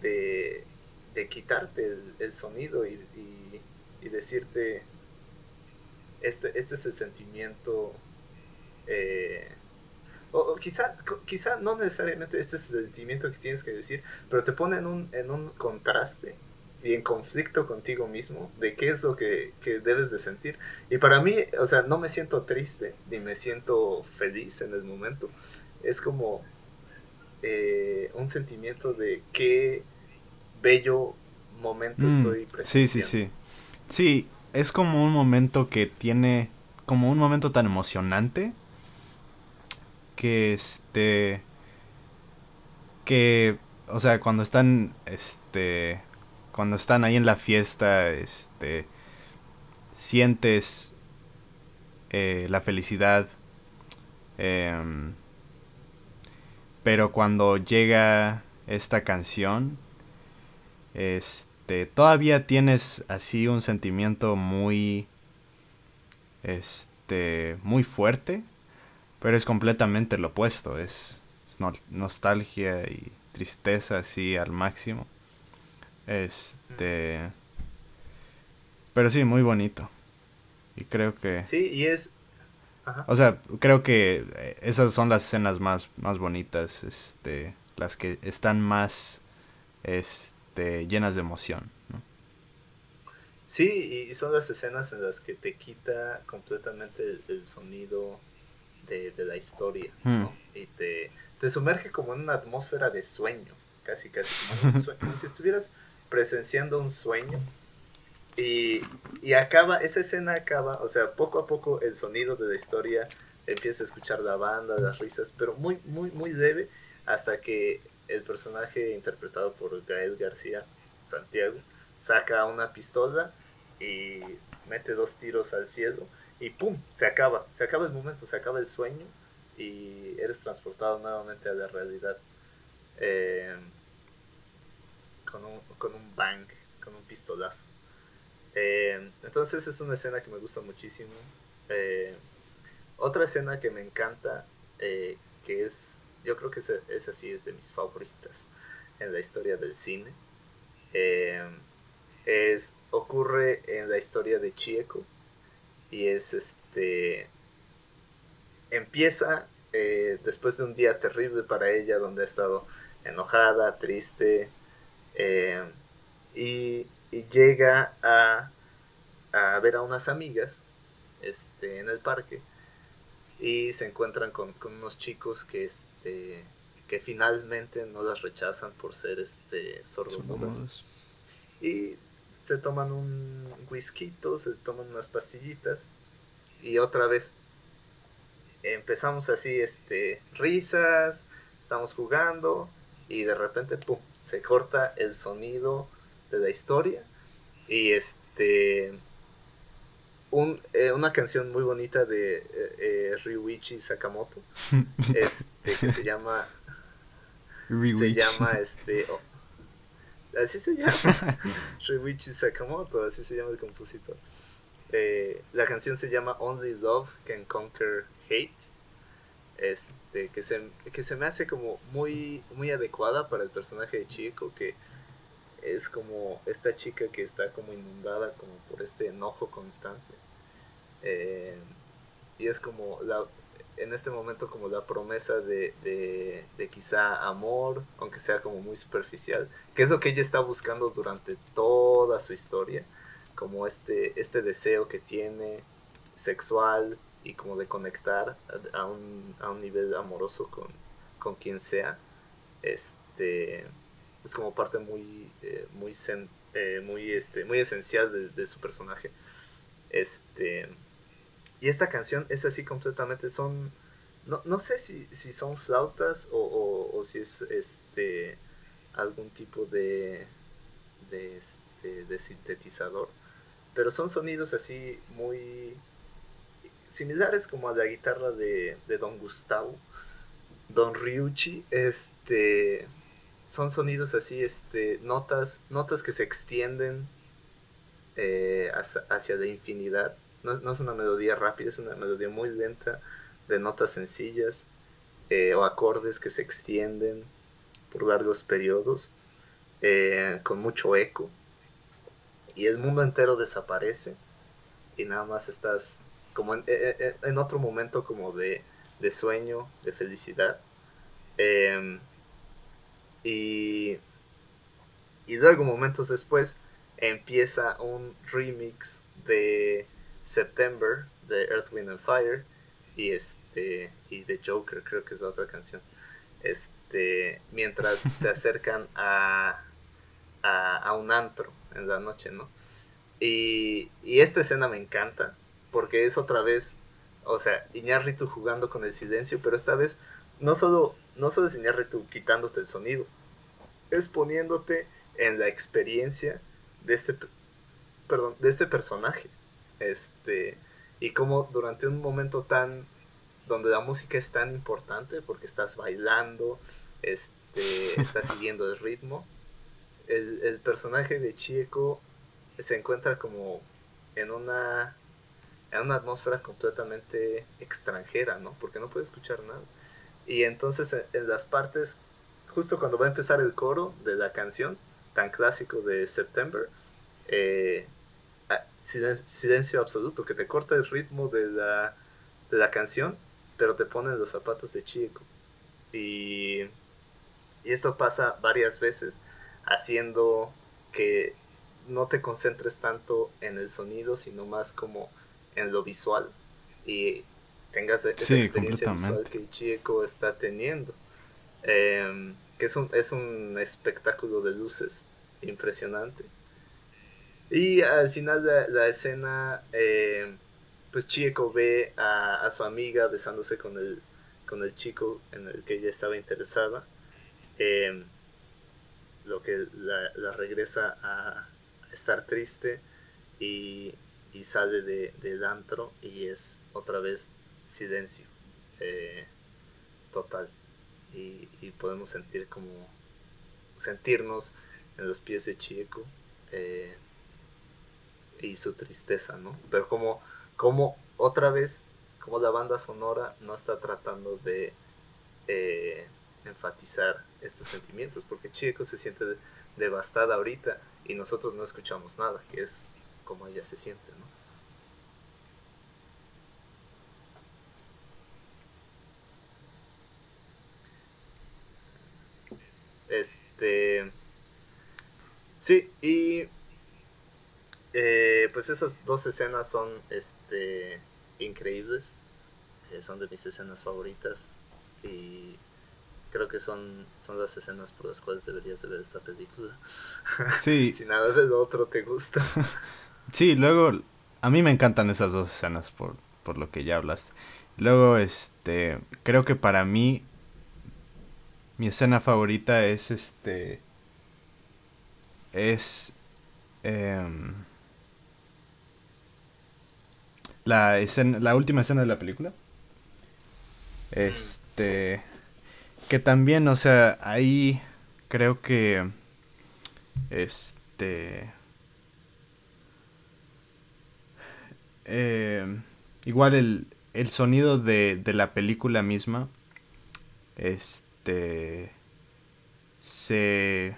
de, quitarte el, sonido y, y, decirte, este, este es el sentimiento, eh, o, quizá, quizá no necesariamente este es el sentimiento que tienes que decir, pero te pone en un, en un contraste y en conflicto contigo mismo de qué es lo que, que, debes de sentir. Y para mí, o sea, no me siento triste ni me siento feliz en el momento. Es como eh, un sentimiento de qué bello momento mm, estoy presente. Sí, sí, sí. Sí, es como un momento que tiene, como un momento tan emocionante que este, que, o sea, cuando están, este, cuando están ahí en la fiesta, este, sientes eh, la felicidad. Em, pero cuando llega esta canción, este, todavía tienes así un sentimiento muy, este, muy fuerte, pero es completamente lo opuesto, es, nostalgia y tristeza así al máximo. Este, pero sí, muy bonito. Y creo que... Sí, y es... O sea, creo que eh, esas son las escenas más, más bonitas, este, las que están más, este, llenas de emoción. Sí, y son las escenas en las que te quita completamente el, sonido de, la historia, hmm. Y te, sumerge como en una atmósfera de sueño, casi, casi, como, si estuvieras presenciando un sueño. Y, y acaba, esa escena acaba, o sea, poco a poco el sonido de la historia empieza a escuchar la banda, las risas, pero muy, muy, muy leve, hasta que el personaje interpretado por Gael García Santiago saca una pistola y mete dos tiros al cielo y ¡pum! Se acaba, se acaba el momento, se acaba el sueño y eres transportado nuevamente a la realidad eh, con, un, con un bang, con un pistolazo. Eh, entonces es una escena que me gusta muchísimo. Eh, otra escena que me encanta, que es yo creo que esa, sí es de mis favoritas en la historia del cine. Es, ocurre en la historia de Chieko y es este empieza eh, después de un día terrible para ella donde ha estado enojada, triste eh, y, llega a, a, ver a unas amigas este, en el parque y se encuentran con, con unos chicos que, este, que finalmente no las rechazan por ser este, sordomudas. Y se toman un whisky, se toman unas pastillitas y otra vez empezamos así, este, risas, estamos jugando y de repente, pum, se corta el sonido de la historia y este eh, una canción muy bonita de eh, eh Ryuichi Sakamoto este, que se llama se llama este así se llama Ryuichi Sakamoto así se llama el compositor Eh, la canción se llama Only Love Can Conquer Hate. Este, que se, que se me hace como muy, muy adecuada para el personaje de Chico, que es como esta chica que está como inundada como por este enojo constante. Eh, y es como la, en este momento como la promesa de, de, quizá amor, aunque sea como muy superficial, que es lo que ella está buscando durante toda su historia, como este, este deseo que tiene sexual y como de conectar a, un, a un nivel amoroso con, con quien sea. Este es como parte muy eh, muy eh, muy este muy esencial de, su personaje este y esta canción es así completamente son no, no sé si, si son flautas o, o, si es este algún tipo de de, este, de sintetizador pero son sonidos así muy similares como a la guitarra de, de Don Gustavo Don Ryuchi este son sonidos así, este, notas, notas que se extienden eh, hacia, la infinidad. No, es una melodía rápida, es una melodía muy lenta, de notas sencillas eh, o acordes que se extienden por largos periodos, eh, con mucho eco. Y el mundo entero desaparece y nada más estás como en, otro momento como de, de sueño, de felicidad. Em, y, y luego, momentos después, empieza un remix de September de Earth, Wind and Fire y este y de Joker, creo que es la otra canción. Este, mientras se acercan a, a, un antro en la noche, ¿no? Y, y esta escena me encanta porque es otra vez, o sea, Iñárritu jugando con el silencio, pero esta vez no solo, no solo es Iñárritu quitándote el sonido, es poniéndote en la experiencia de este, perdón, de este personaje. Este, y como durante un momento tan, donde la música es tan importante, porque estás bailando, este, estás siguiendo el ritmo, el, el personaje de Chieko se encuentra como en una en una atmósfera completamente extranjera, ¿no? Porque no puede escuchar nada. Y entonces en, las partes, justo cuando va a empezar el coro de la canción, tan clásico de September, eh, silencio, absoluto, que te corta el ritmo de la, de la canción, pero te ponen los zapatos de chico. Y, y esto pasa varias veces, haciendo que no te concentres tanto en el sonido, sino más como en lo visual. Y tengas esa experiencia visual que Chieko está teniendo. Em, que es un, es un espectáculo de luces impresionante. Y al final de la escena, em, pues Chieko ve a, su amiga besándose con el, con el chico en el que ella estaba interesada. Em, lo que la, regresa a, estar triste y, y sale de, del antro y es otra vez silencio eh, total y, podemos sentir como sentirnos en los pies de Chieko eh, y su tristeza, ¿no? Pero como, como otra vez, como la banda sonora no está tratando de eh, enfatizar estos sentimientos, porque Chieko se siente devastada ahorita y nosotros no escuchamos nada, que es como ella se siente, ¿no? Este. Sí, y. Eh, pues esas dos escenas son este increíbles. Eh, son de mis escenas favoritas. Y creo que son, son las escenas por las cuales deberías de ver esta película. Sí. si nada de lo otro te gusta. sí, luego. A mí me encantan esas dos escenas por, por lo que ya hablaste. Luego, este. Creo que para mí mi escena favorita es este. Es. Em, la, escena, la última escena de la película. Este. Que también, o sea, ahí creo que. Este. eh, igual el, el sonido de, de, la película misma, este, se,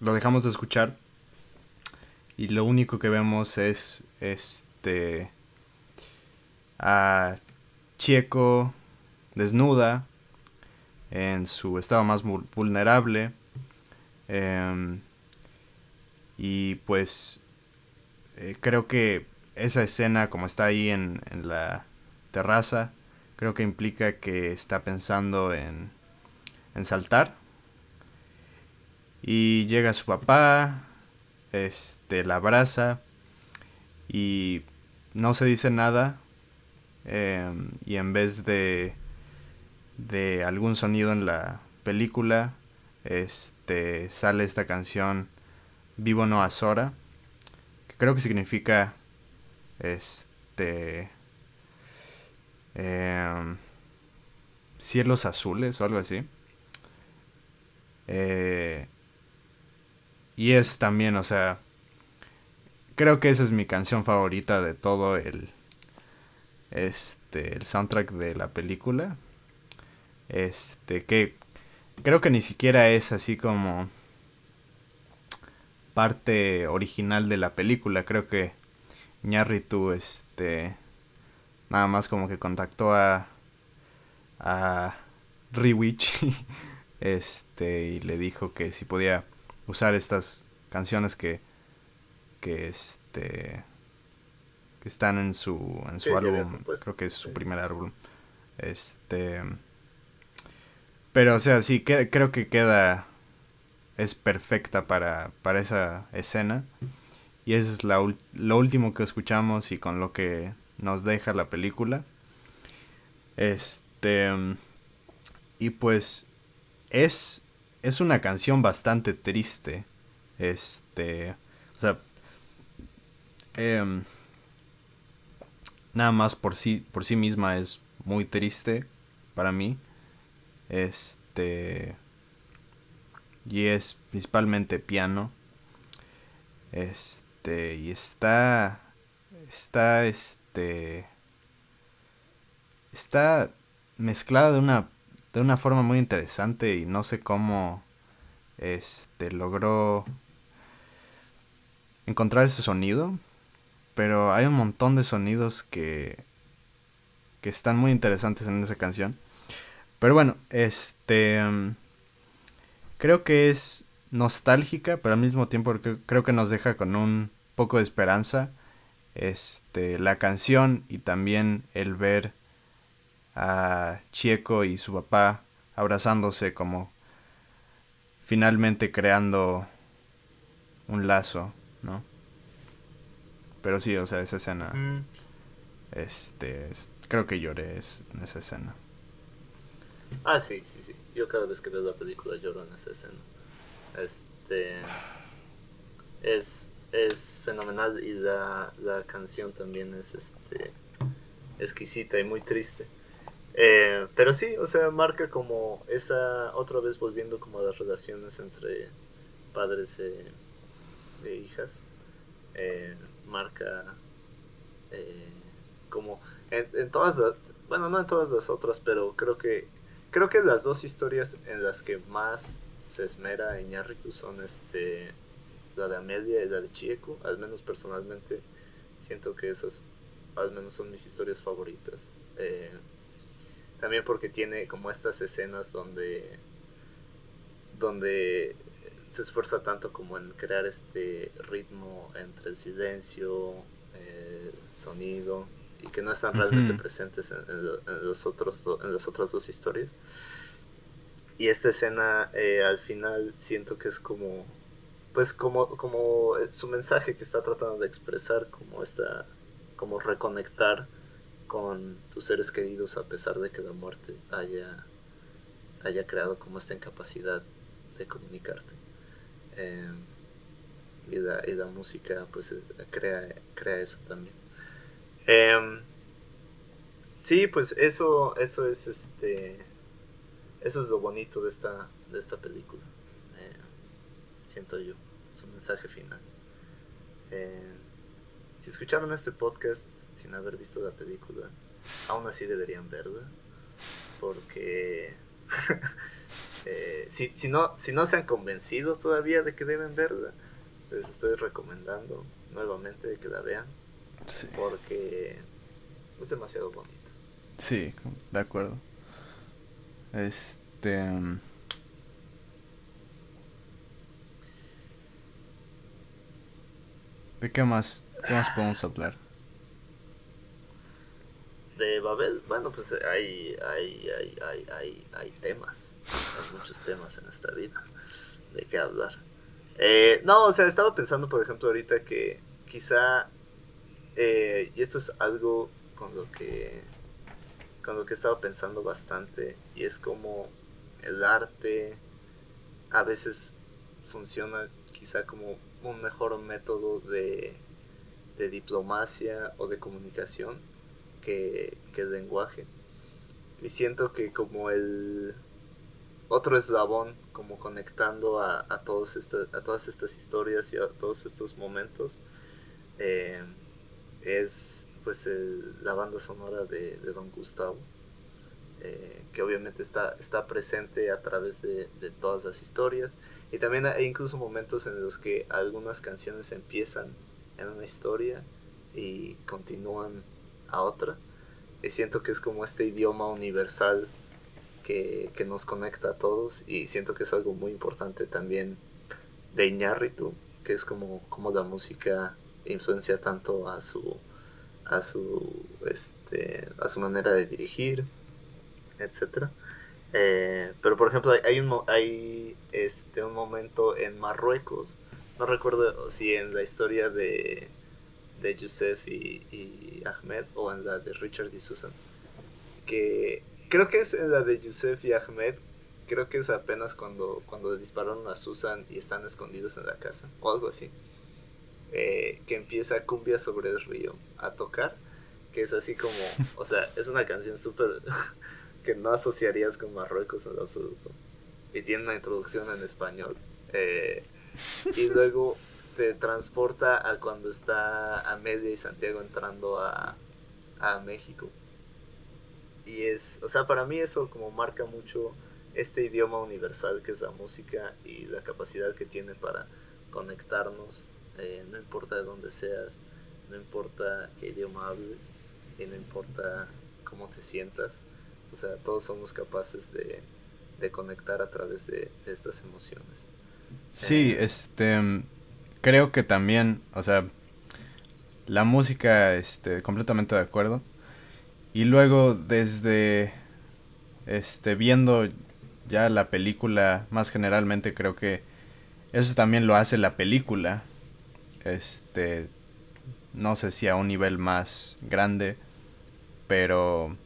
lo dejamos de escuchar y lo único que vemos es, este, a Chieco desnuda en su estado más vulnerable em, y pues eh, creo que esa escena como está ahí en, la terraza, creo que implica que está pensando en, en saltar. Y llega su papá, este, la abraza y no se dice nada. Em, y en vez de, de algún sonido en la película, este, sale esta canción Vivo no a Sora creo que significa este em, cielos azules o algo así. Eh, y es también o sea creo que esa es mi canción favorita de todo el este el soundtrack de la película este que creo que ni siquiera es así como parte original de la película. Creo que Ñarritu, este, nada más como que contactó a, a este, y le dijo que si podía usar estas canciones que, que este, que están en su, en su álbum, creo que es su primer álbum, este, pero o sea, sí, que, creo que queda es perfecta para, para esa escena. Y eso es la, lo último que escuchamos y con lo que nos deja la película. Este. Y pues. Es. Es una canción bastante triste. Este. O sea. Em, nada más por sí. Por sí misma es muy triste. Para mí. Este y es principalmente piano. Este, y está está este está mezclada de una de una forma muy interesante y no sé cómo este logró encontrar ese sonido, pero hay un montón de sonidos que que están muy interesantes en esa canción. Pero bueno, este creo que es nostálgica, pero al mismo tiempo creo que nos deja con un poco de esperanza. Este, la canción y también el ver a Chieco y su papá abrazándose como finalmente creando un lazo, ¿no? Pero sí, o sea, esa escena. Mm. Este, creo que lloré en esa escena. Ah, sí, sí, sí. Yo cada vez que veo la película lloro en esa escena. Este. Es, es fenomenal y la, la canción también es este exquisita y muy triste. Eh, pero sí, o sea, marca como esa, otra vez volviendo como a las relaciones entre padres e, e hijas, eh, marca eh, como en, en, todas las, bueno, no en todas las otras, pero creo que creo que las dos historias en las que más se esmera Iñárritu son este la de Amelia y la de Chieco, al menos personalmente siento que esas al menos son mis historias favoritas. Eh, también porque tiene como estas escenas donde donde se esfuerza tanto como en crear este ritmo entre el silencio, el sonido y que no están realmente presentes en, los otros en las otras dos historias. Y esta escena eh, al final siento que es como pues como como su mensaje que está tratando de expresar como esta como reconectar con tus seres queridos a pesar de que la muerte haya haya creado como esta incapacidad de comunicarte eh, y, la, y la música pues crea crea eso también eh, sí, pues eso, eso es este, eso es lo bonito de esta, de esta película. Eh, siento yo, su mensaje final. Eh, si escucharon este podcast sin haber visto la película, aún así deberían verla. Porque eh, si, si, no, si no se han convencido todavía de que deben verla, les estoy recomendando nuevamente de que la vean. Porque es demasiado bonita. Sí, de acuerdo. Este. Mm, ¿De qué más, qué más podemos hablar? De Babel, bueno, pues hay, hay, hay, hay, hay, hay temas. Hay muchos temas en esta vida de qué hablar. Eh, no, o sea, estaba pensando, por ejemplo, ahorita que quizá, eh, y esto es algo con lo que, con lo que estaba pensando bastante, y es como el arte a veces funciona quizá como un mejor método de, de diplomacia o de comunicación que, que el lenguaje. Y siento que como el otro eslabón, como conectando a, todos a todas estas historias y a todos estos momentos, eh, es pues la banda sonora de, de Don Gustavo. Eh, que obviamente está, está presente a través de, de, todas las historias. Y también hay incluso momentos en los que algunas canciones empiezan en una historia y continúan a otra. Y siento que es como este idioma universal que, nos conecta a todos y siento que es algo muy importante también de Iñárritu, que es como, como la música influencia tanto a su a su este a su manera de dirigir etcétera. Eh, pero por ejemplo hay un hay este un momento en Marruecos, no recuerdo si en la historia de de Youssef y, Ahmed o en la de Richard y Susan, que creo que es en la de Youssef y Ahmed, creo que es apenas cuando cuando dispararon a Susan y están escondidos en la casa o algo así. Eh, que empieza Cumbia sobre el río a tocar, que es así como, o sea, es una canción súper que no asociarías con Marruecos en lo absoluto. Y tiene una introducción en español. Eh, y luego te transporta a cuando está Amelia y Santiago entrando a, a México. Y es, o sea, para mí eso como marca mucho este idioma universal que es la música y la capacidad que tiene para conectarnos, eh, no importa de dónde seas, no importa qué idioma hables y no importa cómo te sientas, o sea, todos somos capaces de, conectar a través de, estas emociones. Sí, eh, este, creo que también, o sea, la música, este, completamente de acuerdo. Y luego desde, este, viendo ya la película, más generalmente creo que eso también lo hace la película. Este, no sé si a un nivel más grande, pero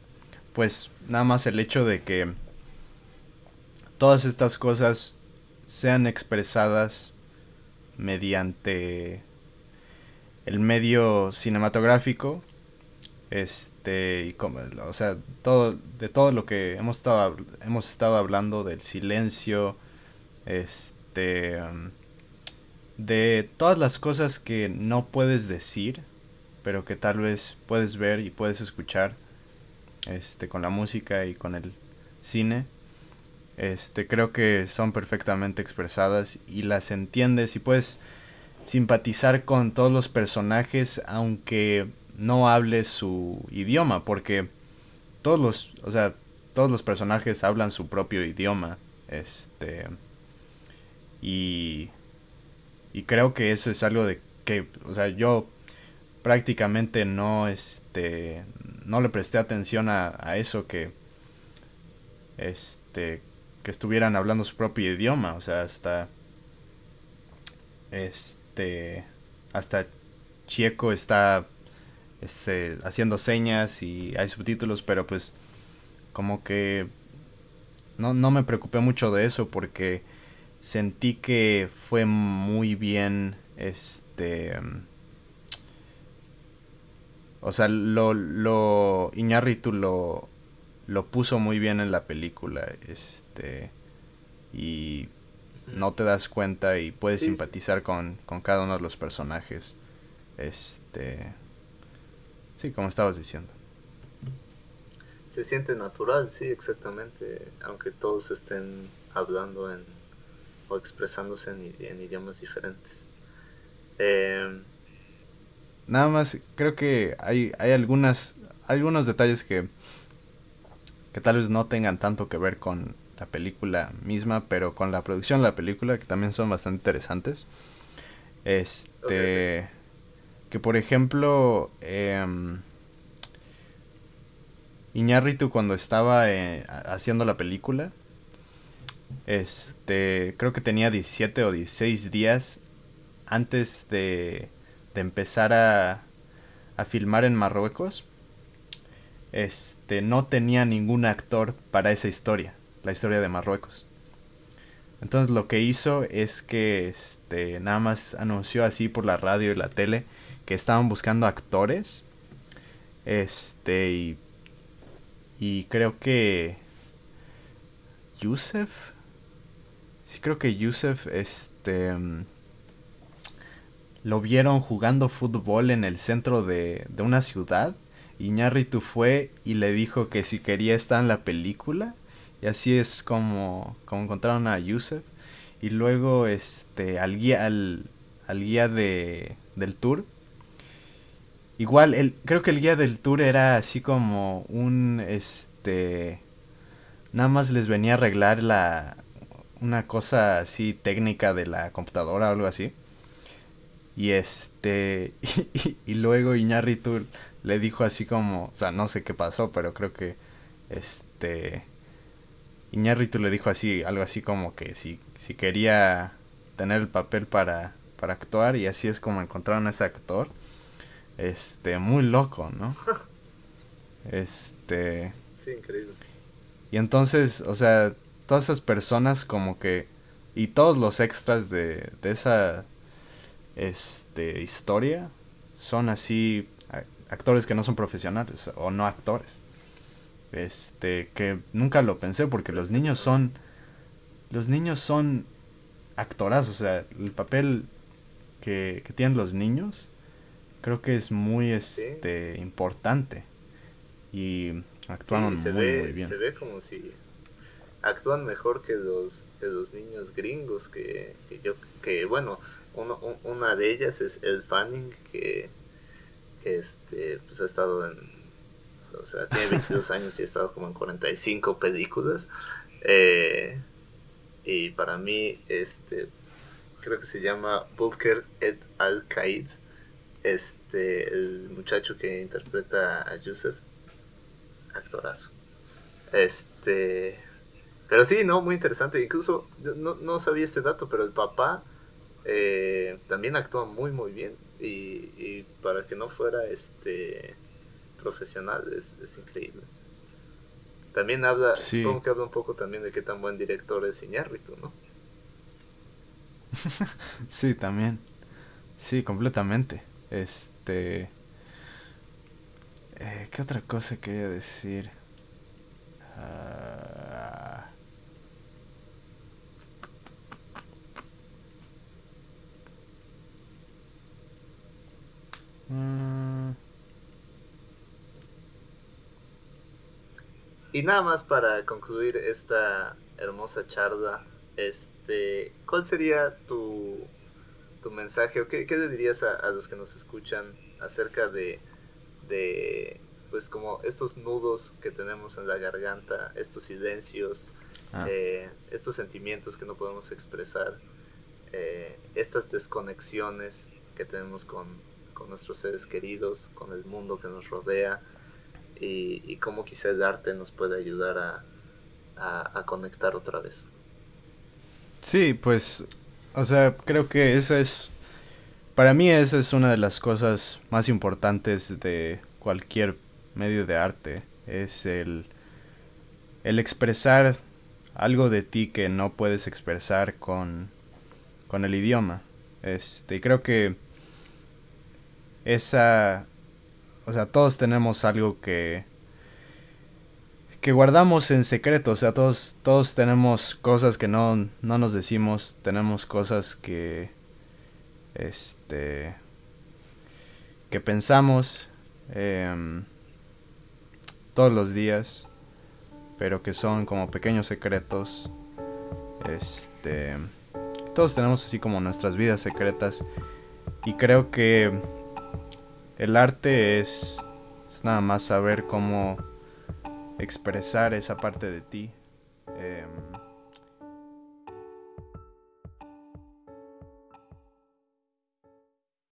pues nada más el hecho de que todas estas cosas sean expresadas mediante el medio cinematográfico este y como o sea todo de todo lo que hemos estado hemos estado hablando del silencio este de todas las cosas que no puedes decir pero que tal vez puedes ver y puedes escuchar este, con la música y con el cine, este, creo que son perfectamente expresadas y las entiendes y puedes simpatizar con todos los personajes aunque no hables su idioma, porque todos los, o sea, todos los personajes hablan su propio idioma, este, y, y creo que eso es algo de que, o sea, yo prácticamente no, este, no le presté atención a, eso que este que estuvieran hablando su propio idioma o sea hasta este hasta Chieco está este, haciendo señas y hay subtítulos pero pues como que no, no me preocupé mucho de eso porque sentí que fue muy bien este o sea, lo, lo Iñárritu lo, lo puso muy bien en la película, este, y no te das cuenta y puedes simpatizar con, con, cada uno de los personajes. Este... Sí, como estabas diciendo. Se siente natural, sí, exactamente, aunque todos estén hablando en, o expresándose en, idiomas diferentes. Em, Nada más, creo que hay, hay algunas, algunos detalles que, que tal vez no tengan tanto que ver con la película misma, pero con la producción de la película, que también son bastante interesantes. Este. Que por ejemplo. Eh, Iñárritu cuando estaba eh, haciendo la película. Este. Creo que tenía 17 o 16 días. Antes de. de empezar a. a filmar en Marruecos. Este. No tenía ningún actor para esa historia. La historia de Marruecos. Entonces lo que hizo es que este, nada más anunció así por la radio y la tele que estaban buscando actores. Este y, creo que Yusef Sí creo que Yusef este lo vieron jugando fútbol en el centro de, de una ciudad. Y Ñarritu fue y le dijo que si quería estar en la película. Y así es como, como encontraron a Yusef. Y luego este al guía, al, guía de, del tour. Igual, el, creo que el guía del tour era así como un este. Nada más les venía a arreglar la. una cosa así técnica de la computadora o algo así. Y este. Y, luego Iñárritu le dijo así como. O sea, no sé qué pasó, pero creo que. Este Iñárritu le dijo así, algo así como que si, si quería tener el papel para, para actuar y así es como encontraron a ese actor. Este, muy loco, ¿no? Este... Sí, increíble. Y entonces, o sea, todas esas personas como que... Y todos los extras de, de esa este, historia son así actores que no son profesionales o no actores. Este, que nunca lo pensé porque los niños son los niños son actoras, o sea, el papel que, que tienen los niños creo que es muy este importante y actúan muy, muy bien. Se ve como si actúan mejor que los que los niños gringos que, que yo que bueno uno, una de ellas es el Fanning que, que este pues ha estado en o sea, tiene 22 años y ha estado como en 45 películas. Eh, y para mí, este, creo que se llama Booker et al-Qaid, este, el muchacho que interpreta a Yusef, actorazo. Este, pero sí, no, muy interesante. Incluso no, no sabía este dato, pero el papá eh, también actúa muy, muy bien. Y, y para que no fuera este profesional es, increíble. También habla, supongo que habla un poco también de qué tan buen director es Iñárritu, ¿no? sí, también. Sí, completamente. Este... Eh, ¿Qué otra cosa quería decir? Mm. Y nada más para concluir esta hermosa charla, este, ¿cuál sería tu, tu mensaje o qué, le dirías a, los que nos escuchan acerca de, de, pues como estos nudos que tenemos en la garganta, estos silencios, ah. eh, estos sentimientos que no podemos expresar, eh, estas desconexiones que tenemos con, con nuestros seres queridos, con el mundo que nos rodea? y, cómo quizá el arte nos puede ayudar a, conectar otra vez. Sí, pues, o sea, creo que esa es, para mí esa es una de las cosas más importantes de cualquier medio de arte, es el, el expresar algo de ti que no puedes expresar con, con el idioma. Este, y creo que esa o sea, todos tenemos algo que que guardamos en secreto, o sea, todos todos tenemos cosas que no no nos decimos, tenemos cosas que este que pensamos em, todos los días, pero que son como pequeños secretos. Este, todos tenemos así como nuestras vidas secretas y creo que el arte es, es nada más saber cómo expresar esa parte de ti. Em,